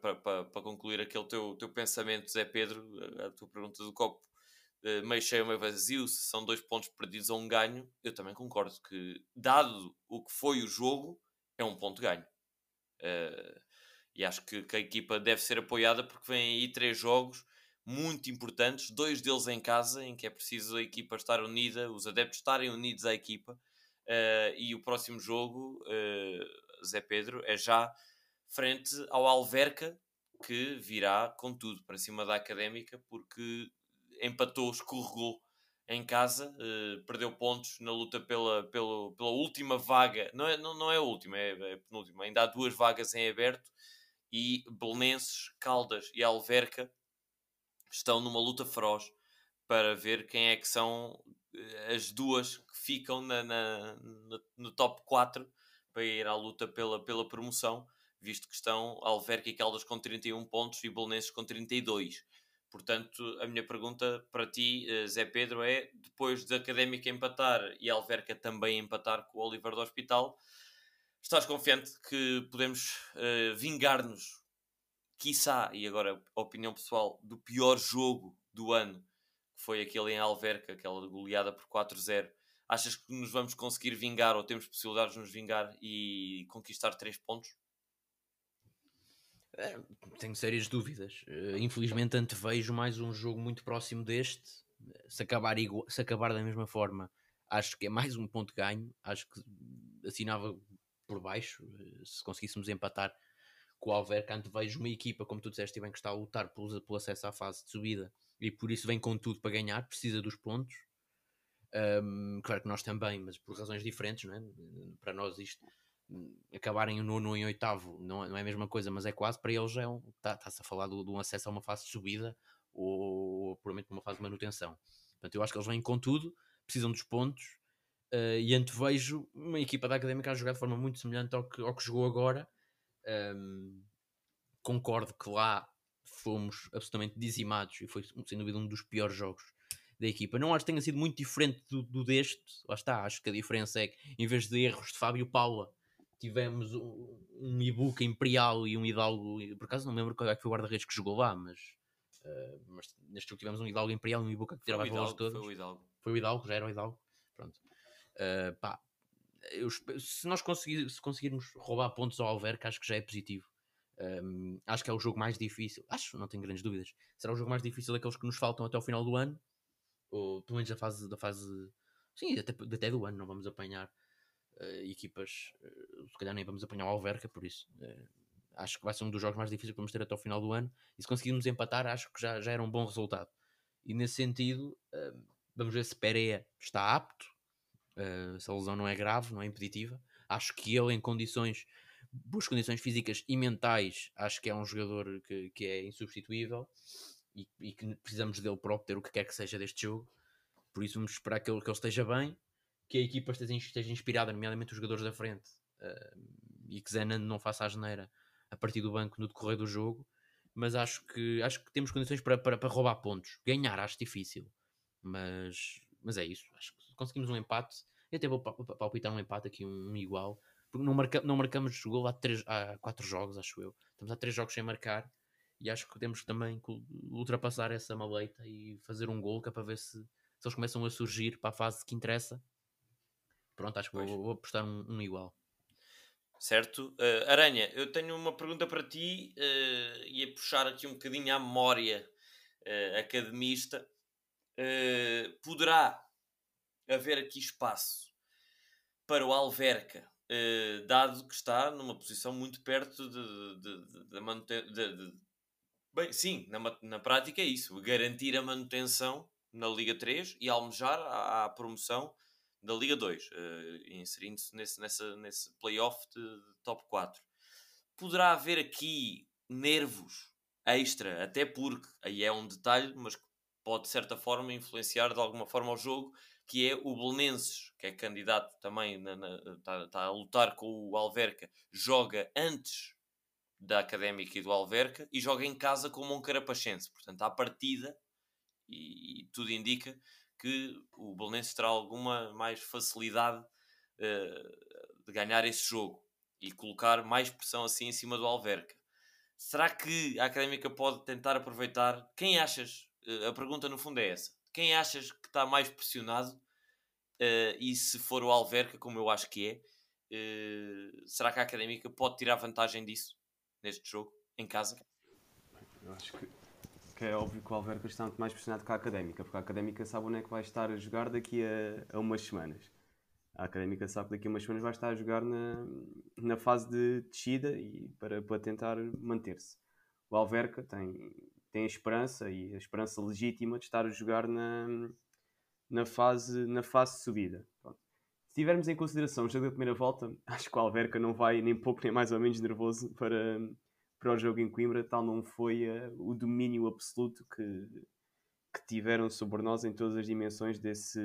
concluir aquele teu, teu pensamento, Zé Pedro, a tua pergunta do copo eh, meio cheio, meio vazio, se são dois pontos perdidos ou um ganho, eu também concordo que, dado o que foi o jogo, é um ponto ganho. Uh, e acho que, que, a equipa deve ser apoiada porque vem aí três jogos muito importantes, dois deles em casa, em que é preciso a equipa estar unida, os adeptos estarem unidos à equipa. Uh, e o próximo jogo, uh, Zé Pedro, é já frente ao Alverca, que virá com tudo para cima da Académica, porque empatou, escorregou em casa, uh, perdeu pontos na luta pela, pela, pela última vaga, não é, não, não é a última, é, é a penúltima, ainda há duas vagas em aberto e Belenenses, Caldas e Alverca estão numa luta feroz para ver quem é que são eh, as duas que ficam na, na, no, no top 4 para ir à luta pela, pela promoção, visto que estão Alverca e Caldas com 31 pontos e Belenenses com 32. Portanto, a minha pergunta para ti, eh, Zé Pedro, é: depois da Académica empatar e Alverca também empatar com o Oliver do Hospital, estás confiante que podemos uh, vingar-nos, quiçá, e agora a opinião pessoal, do pior jogo do ano, que foi aquele em Alverca, aquela goleada por 4-0? Achas que nos vamos conseguir vingar ou temos possibilidades de nos vingar e conquistar 3 pontos? É, tenho sérias dúvidas. Uh, infelizmente antevejo mais um jogo muito próximo deste. Se acabar, igual, se acabar da mesma forma, acho que é mais um ponto ganho. Acho que assinava por baixo. Uh, se conseguíssemos empatar com o Alverca, antevejo uma equipa, como tu disseste, bem que está a lutar pelo, pelo acesso à fase de subida e por isso vem com tudo para ganhar, precisa dos pontos. Um, claro que nós também, mas por razões diferentes, não é? Para nós isto acabarem o nono em oitavo não, é, não é a mesma coisa, mas é quase para eles é um, está-se tá a falar de, de um acesso a uma fase de subida ou, ou provavelmente uma fase de manutenção. Portanto, eu acho que eles vêm com tudo, precisam dos pontos uh, e antevejo uma equipa da Académica a jogar de forma muito semelhante ao que, ao que jogou agora. Um, concordo que lá fomos absolutamente dizimados e foi sem dúvida um dos piores jogos da equipa. Não acho que tenha sido muito diferente do, do deste, lá está. Acho que a diferença é que em vez de erros de Fábio Paula tivemos um, um Ibuka Imperial e um Hidalgo. Por acaso não me lembro qual é que foi o guarda-redes que jogou lá, mas, uh, mas neste jogo tivemos um Hidalgo Imperial e um Ibuka que tirava as bolas todas. Foi o Hidalgo. Foi o Hidalgo, já era o Hidalgo. Pronto. Uh, pá, eu, se nós conseguir, se conseguirmos roubar pontos ao Alverca, acho que já é positivo. Um, acho que é o jogo mais difícil. Acho, não tenho grandes dúvidas. Será o jogo mais difícil daqueles que nos faltam até o final do ano, ou pelo menos da fase, da fase sim, até, até do ano. Não vamos apanhar uh, equipas, uh, se calhar nem vamos apanhar o Alverca, por isso uh, acho que vai ser um dos jogos mais difíceis que vamos ter até o final do ano. E se conseguirmos empatar, acho que já, já era um bom resultado. E nesse sentido, vamos ver se Pereira está apto, se a lesão não é grave, não é impeditiva. Acho que ele, em condições, boas condições físicas e mentais, acho que é um jogador que, que é insubstituível e, e, que precisamos dele para obter o que quer que seja deste jogo. Por isso, vamos esperar que ele, que ele esteja bem que a equipa esteja, esteja inspirada, nomeadamente os jogadores da frente, uh, e que Zenan não faça a geneira a partir do banco no decorrer do jogo. Mas acho que, acho que temos condições para, para, para roubar pontos. Ganhar acho difícil, mas, mas é isso. Acho que conseguimos um empate. Eu até vou palpitar um empate aqui, um, igual, porque não, marca, não marcamos gol há, três, há quatro jogos, acho eu. Estamos há três jogos sem marcar e acho que temos também que ultrapassar essa maleita e fazer um gol que é para ver se, se eles começam a surgir para a fase que interessa Pronto, acho que vou, vou, apostar um, um, igual. Certo. Uh, Aranha, eu tenho uma pergunta para ti uh, e a puxar aqui um bocadinho à memória uh, academista. Uh, poderá haver aqui espaço para o Alverca, dado que está numa posição muito perto da manutenção. Bem, sim, na, na prática é isso. Garantir a manutenção na Liga 3 e almejar a, a promoção da Liga 2, uh, eh, inserindo-se nesse, nessa, nesse playoff de, de top 4. Poderá haver aqui nervos extra, até porque aí é um detalhe, mas pode de certa forma influenciar de alguma forma o jogo, que é o Belenenses, que é candidato também, está tá a lutar com o Alverca, joga antes da Académica e do Alverca e joga em casa com o Moncarapachense. Portanto, à partida, e, e tudo indica que o Belenenses terá alguma mais facilidade uh, de ganhar esse jogo e colocar mais pressão assim em cima do Alverca. Será que a Académica pode tentar aproveitar? Quem achas? Uh, a pergunta no fundo é essa. Quem achas que está mais pressionado? Uh, e se for o Alverca, como eu acho que é, será que a Académica pode tirar vantagem disso neste jogo, em casa? Eu acho que que é óbvio que o Alverca está muito mais pressionado que a Académica, porque a Académica sabe onde é que vai estar a jogar daqui a, a umas semanas. A Académica sabe que daqui a umas semanas vai estar a jogar na, na fase de descida e para, para tentar manter-se. O Alverca tem, tem a esperança e a esperança legítima de estar a jogar na, na, fase, na fase de subida. Pronto. Se tivermos em consideração o jogo da primeira volta, acho que o Alverca não vai nem pouco nem mais ou menos nervoso para, para o jogo em Coimbra, tal não foi uh, o domínio absoluto que, que tiveram sobre nós em todas as dimensões desse,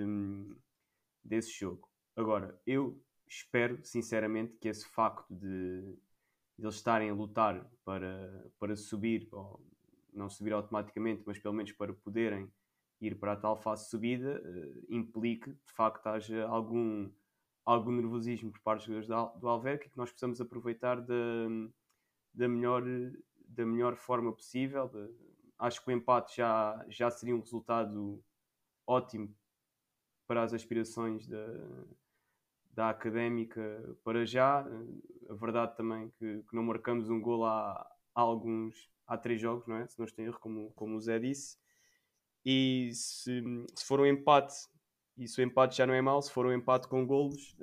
desse jogo. Agora, eu espero sinceramente que esse facto de, de eles estarem a lutar para, para subir, ou não subir automaticamente, mas pelo menos para poderem ir para a tal fase de subida, uh, implique de facto haja algum, algum nervosismo por parte dos jogadores do Alverca que nós possamos aproveitar de da melhor, da melhor forma possível. Acho que o empate já, já seria um resultado ótimo para as aspirações da, da académica para já. A verdade também que, que não marcamos um gol há, há, alguns, há três jogos, não é? Se não estou erro, como, como o Zé disse. E se, se for um empate, e se o empate já não é mau, se for um empate com golos,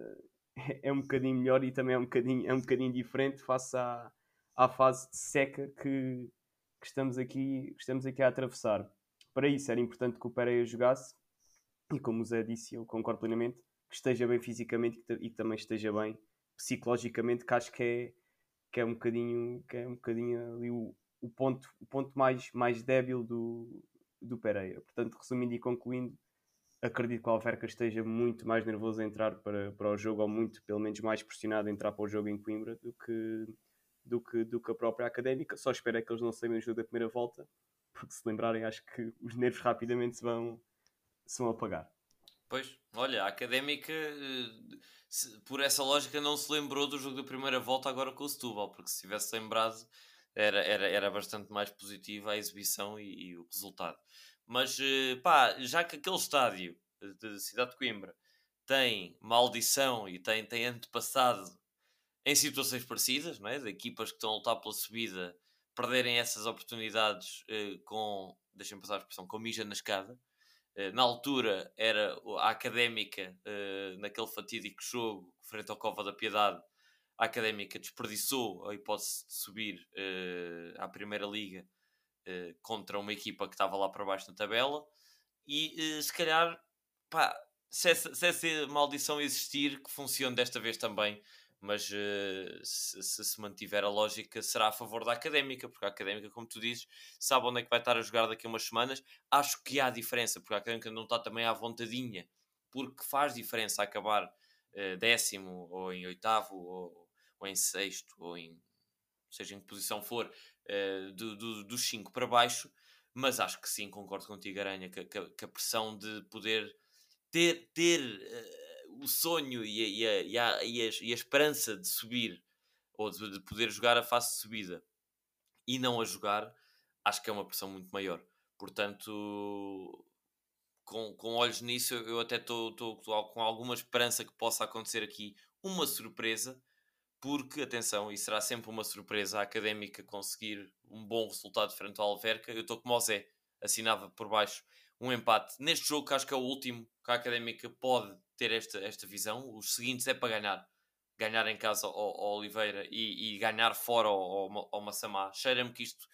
é, é um bocadinho melhor e também é um bocadinho, é um bocadinho diferente face à, à fase de seca que, que, estamos, aqui, que estamos aqui a atravessar. Para isso era importante que o Pereira jogasse e, como o Zé disse, eu concordo plenamente, que esteja bem fisicamente e que também esteja bem psicologicamente, que acho que é, que é um bocadinho, que é um bocadinho ali o, o, ponto, o ponto mais, mais débil do, do Pereira. Portanto, resumindo e concluindo, acredito que o Alverca esteja muito mais nervoso a entrar para, para o jogo, ou muito, pelo menos, mais pressionado a entrar para o jogo em Coimbra do que, do que, do que a própria académica. Só espero é que eles não saibam o jogo da primeira volta, porque se lembrarem, acho que os nervos rapidamente se vão, se vão apagar. Pois, olha, a académica, eh, por essa lógica, não se lembrou do jogo da primeira volta agora com o Setúbal, porque se tivesse lembrado, era, era, era bastante mais positiva a exibição e, e o resultado. Mas, eh, pá, já que aquele estádio de Cidade de Coimbra tem maldição e tem, tem antepassado em situações parecidas, não é? de equipas que estão a lutar pela subida perderem essas oportunidades eh, com, deixem-me passar a expressão, com mija na escada. Eh, na altura era a académica, eh, naquele fatídico jogo frente ao Cova da Piedade, a académica desperdiçou a hipótese de subir eh, à Primeira Liga eh, contra uma equipa que estava lá para baixo na tabela. E eh, se calhar, pá, se essa, se essa maldição existir, que funcione desta vez também mas uh, se, se, se mantiver a lógica será a favor da académica, porque a académica, como tu dizes, sabe onde é que vai estar a jogar daqui a umas semanas. Acho que há diferença, porque a académica não está também à vontadinha, porque faz diferença acabar uh, décimo, ou em oitavo, ou, ou, em sexto, ou em seja em que posição for, uh, do, do, dos cinco para baixo. Mas acho que sim, concordo contigo, Aranha, que, que, que a pressão de poder ter, ter o sonho e a, e, a, e, a, e, a, e a esperança de subir ou de, de, poder jogar a fase de subida e não a jogar, acho que é uma pressão muito maior. Portanto, com, com olhos nisso, eu até estou com alguma esperança que possa acontecer aqui uma surpresa, porque, atenção, e será sempre uma surpresa a académica conseguir um bom resultado frente ao Alverca. Eu estou como o Zé, assinava por baixo um empate neste jogo, que acho que é o último que a académica pode ter esta, esta visão. Os seguintes é para ganhar. Ganhar em casa ao, ao Oliveira e, e, ganhar fora ao, ao, ao Massamá. Cheira-me que isto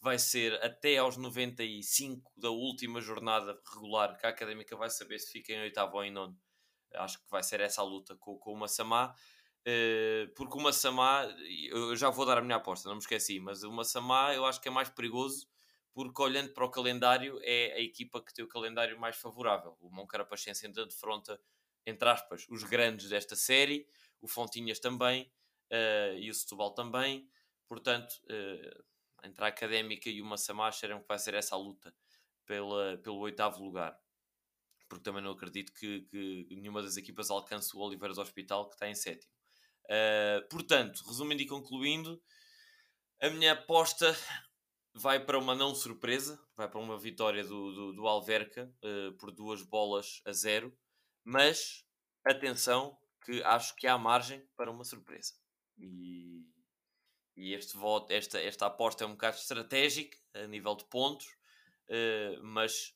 vai ser até aos 95 da última jornada regular que a Académica vai saber se fica em oitavo ou em nono. Acho que vai ser essa a luta com, com o Massamá. Uh, porque o Massamá, eu já vou dar a minha aposta, não me esqueci, mas o Massamá eu acho que é mais perigoso porque olhando para o calendário é a equipa que tem o calendário mais favorável. O Moncarapachense ainda defronta entre aspas, os grandes desta série, o Fontinhas também uh, e o Setúbal também. Portanto, uh, entre a Académica e o Massamá acharam que vai ser essa a luta pela, pelo oitavo lugar. Porque também não acredito que, que nenhuma das equipas alcance o Oliveiras Hospital, que está em sétimo. Uh, portanto, resumindo e concluindo, a minha aposta vai para uma não surpresa, vai para uma vitória do, do, do Alverca uh, por duas bolas a zero mas atenção que acho que há margem para uma surpresa. E, e este voto, esta, esta aposta é um bocado estratégica a nível de pontos, uh, mas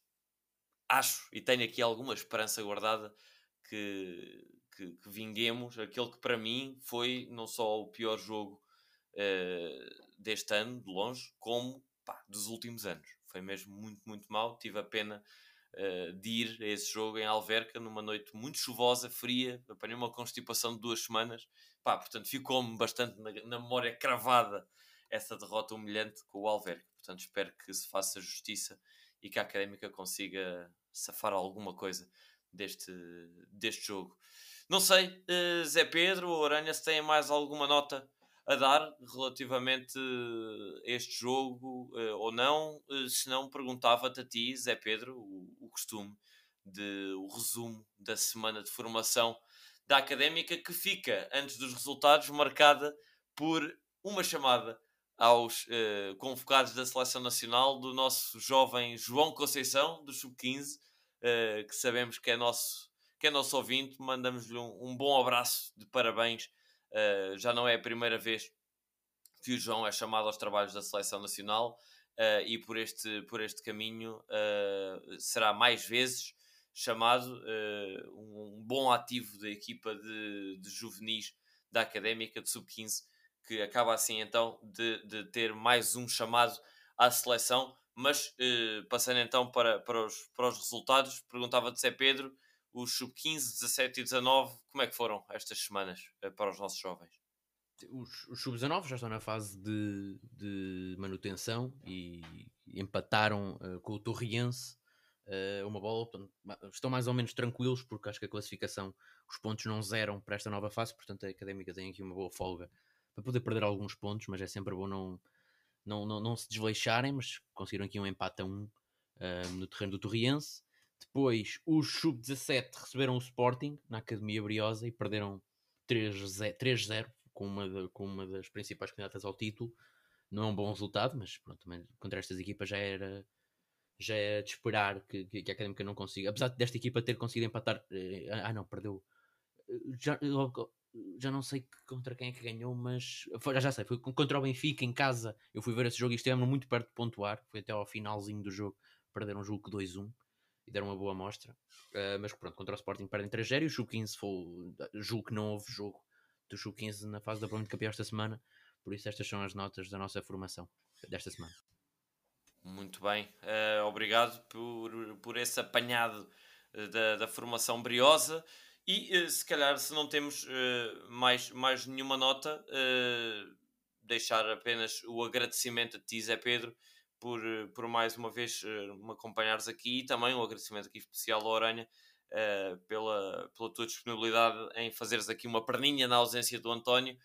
acho e tenho aqui alguma esperança guardada que, que, que, vinguemos aquele que para mim foi não só o pior jogo uh, deste ano, de longe, como pá, dos últimos anos. Foi mesmo muito, muito mal. Tive a pena uh, de ir a esse jogo em Alverca, numa noite muito chuvosa, fria. Apanhei uma constipação de duas semanas. Pá, portanto, ficou-me bastante na, na memória cravada essa derrota humilhante com o Alverca. Portanto, espero que se faça justiça e que a Académica consiga safar alguma coisa deste, deste jogo. Não sei, uh, Zé Pedro ou Aranha, se têm mais alguma nota a dar relativamente a este jogo uh, ou não. Se não, perguntava-te a ti, Zé Pedro, o, costume de o resumo da semana de formação da académica que fica antes dos resultados marcada por uma chamada aos convocados da seleção nacional do nosso jovem João Conceição, do Sub-15, uh, que sabemos que é nosso, que é nosso ouvinte. Mandamos-lhe um, um, bom abraço de parabéns. Uh, já não é a primeira vez que o João é chamado aos trabalhos da seleção nacional e por este, por este caminho será mais vezes chamado um, um, bom ativo da equipa de, de juvenis da Académica de Sub-15 que acaba assim então de, de ter mais um chamado à seleção. Mas eh, passando então para, para, os, para os resultados, perguntava-te Zé Pedro, os sub-15, 17 e 19, como é que foram estas semanas eh, para os nossos jovens? Os, os sub-19 já estão na fase de, de manutenção e empataram uh, com o Torriense uh, uma bola. Estão mais ou menos tranquilos porque acho que a classificação, os pontos não zeram para esta nova fase, portanto a Académica tem aqui uma boa folga para poder perder alguns pontos, mas é sempre bom não, não, não, não se desleixarem, mas conseguiram aqui um empate a um uh, no terreno do Torriense. Depois, os Sub-17 receberam o Sporting na Academia Briosa e perderam 3-0 com uma, com uma das principais candidatas ao título. Não é um bom resultado, mas pronto, contra estas equipas já era já é de esperar que, que, a Académica não consiga. Apesar desta equipa ter conseguido empatar. Eh, ah, não, perdeu. Eh, já, já não sei contra quem é que ganhou, mas foi, já sei, foi contra o Benfica em casa. Eu fui ver esse jogo e estivemos muito perto de pontuar. Foi até ao finalzinho do jogo, perderam um jogo 2-1 e deram uma boa amostra. Uh, mas pronto, contra o Sporting perdem 3-0 e o Sub-15 foi. Julgo que não houve jogo do Sub-15 na fase da Prova de Campeão esta semana. Por isso, estas são as notas da nossa formação desta semana. Muito bem, uh, obrigado por, por esse apanhado eh, da, da formação briosa. E uh, se calhar, se não temos uh, mais, mais nenhuma nota, uh, deixar apenas o agradecimento a ti, Zé Pedro, por, por mais uma vez me acompanhares aqui e também um agradecimento aqui especial ao Aranha pela, pela tua disponibilidade em fazeres aqui uma perninha na ausência do António.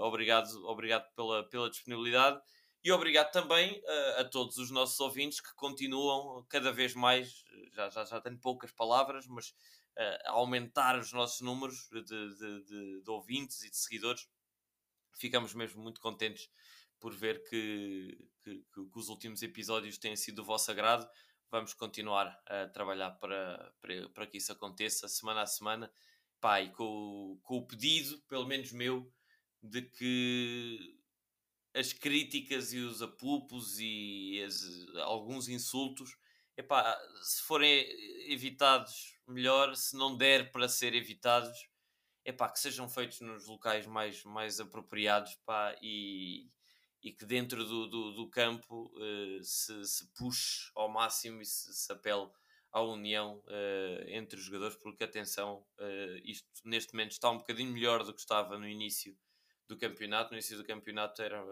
obrigado obrigado pela, pela disponibilidade e obrigado também a todos os nossos ouvintes que continuam cada vez mais, já, já, já tenho poucas palavras, mas a aumentar os nossos números de, de, de, de, ouvintes e de seguidores. Ficamos mesmo muito contentes por ver que, que, que, os últimos episódios têm sido do vosso agrado. Vamos continuar a trabalhar para, para, para que isso aconteça semana a semana. E com, com o pedido, pelo menos meu, de que as críticas e os apupos e as, alguns insultos, epá, se forem evitados melhor, se não der para ser evitados, é pá, que sejam feitos nos locais mais, mais apropriados pá, e, e que dentro do, do, do campo uh, se, se puxe ao máximo e se, se apele à união uh, entre os jogadores, porque atenção, uh, isto neste momento está um bocadinho melhor do que estava no início do campeonato. No início do campeonato era,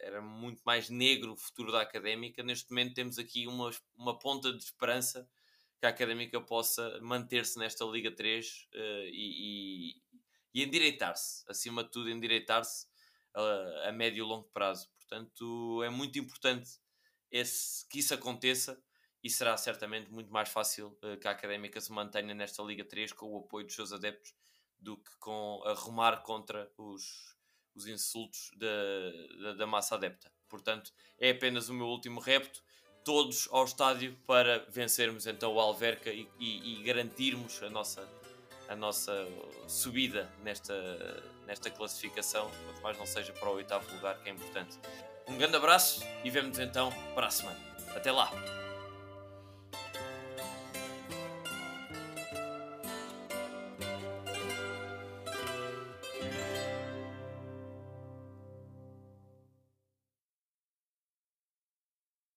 era muito mais negro o futuro da académica. Neste momento temos aqui uma, uma ponta de esperança que a Académica possa manter-se nesta Liga 3 uh, eh, e, e, e endireitar-se, acima de tudo, endireitar-se uh, a médio e longo prazo. Portanto, é muito importante esse, que isso aconteça e será certamente muito mais fácil uh, que a Académica se mantenha nesta Liga 3 com o apoio dos seus adeptos do que com arrumar contra os, os insultos da, da, da massa adepta. Portanto, é apenas o meu último repto todos ao estádio para vencermos então o Alverca e, e, e garantirmos a nossa, a nossa subida nesta, nesta classificação, quanto mais não seja para o oitavo lugar, que é importante. Um grande abraço e vemos então para a semana. Até lá!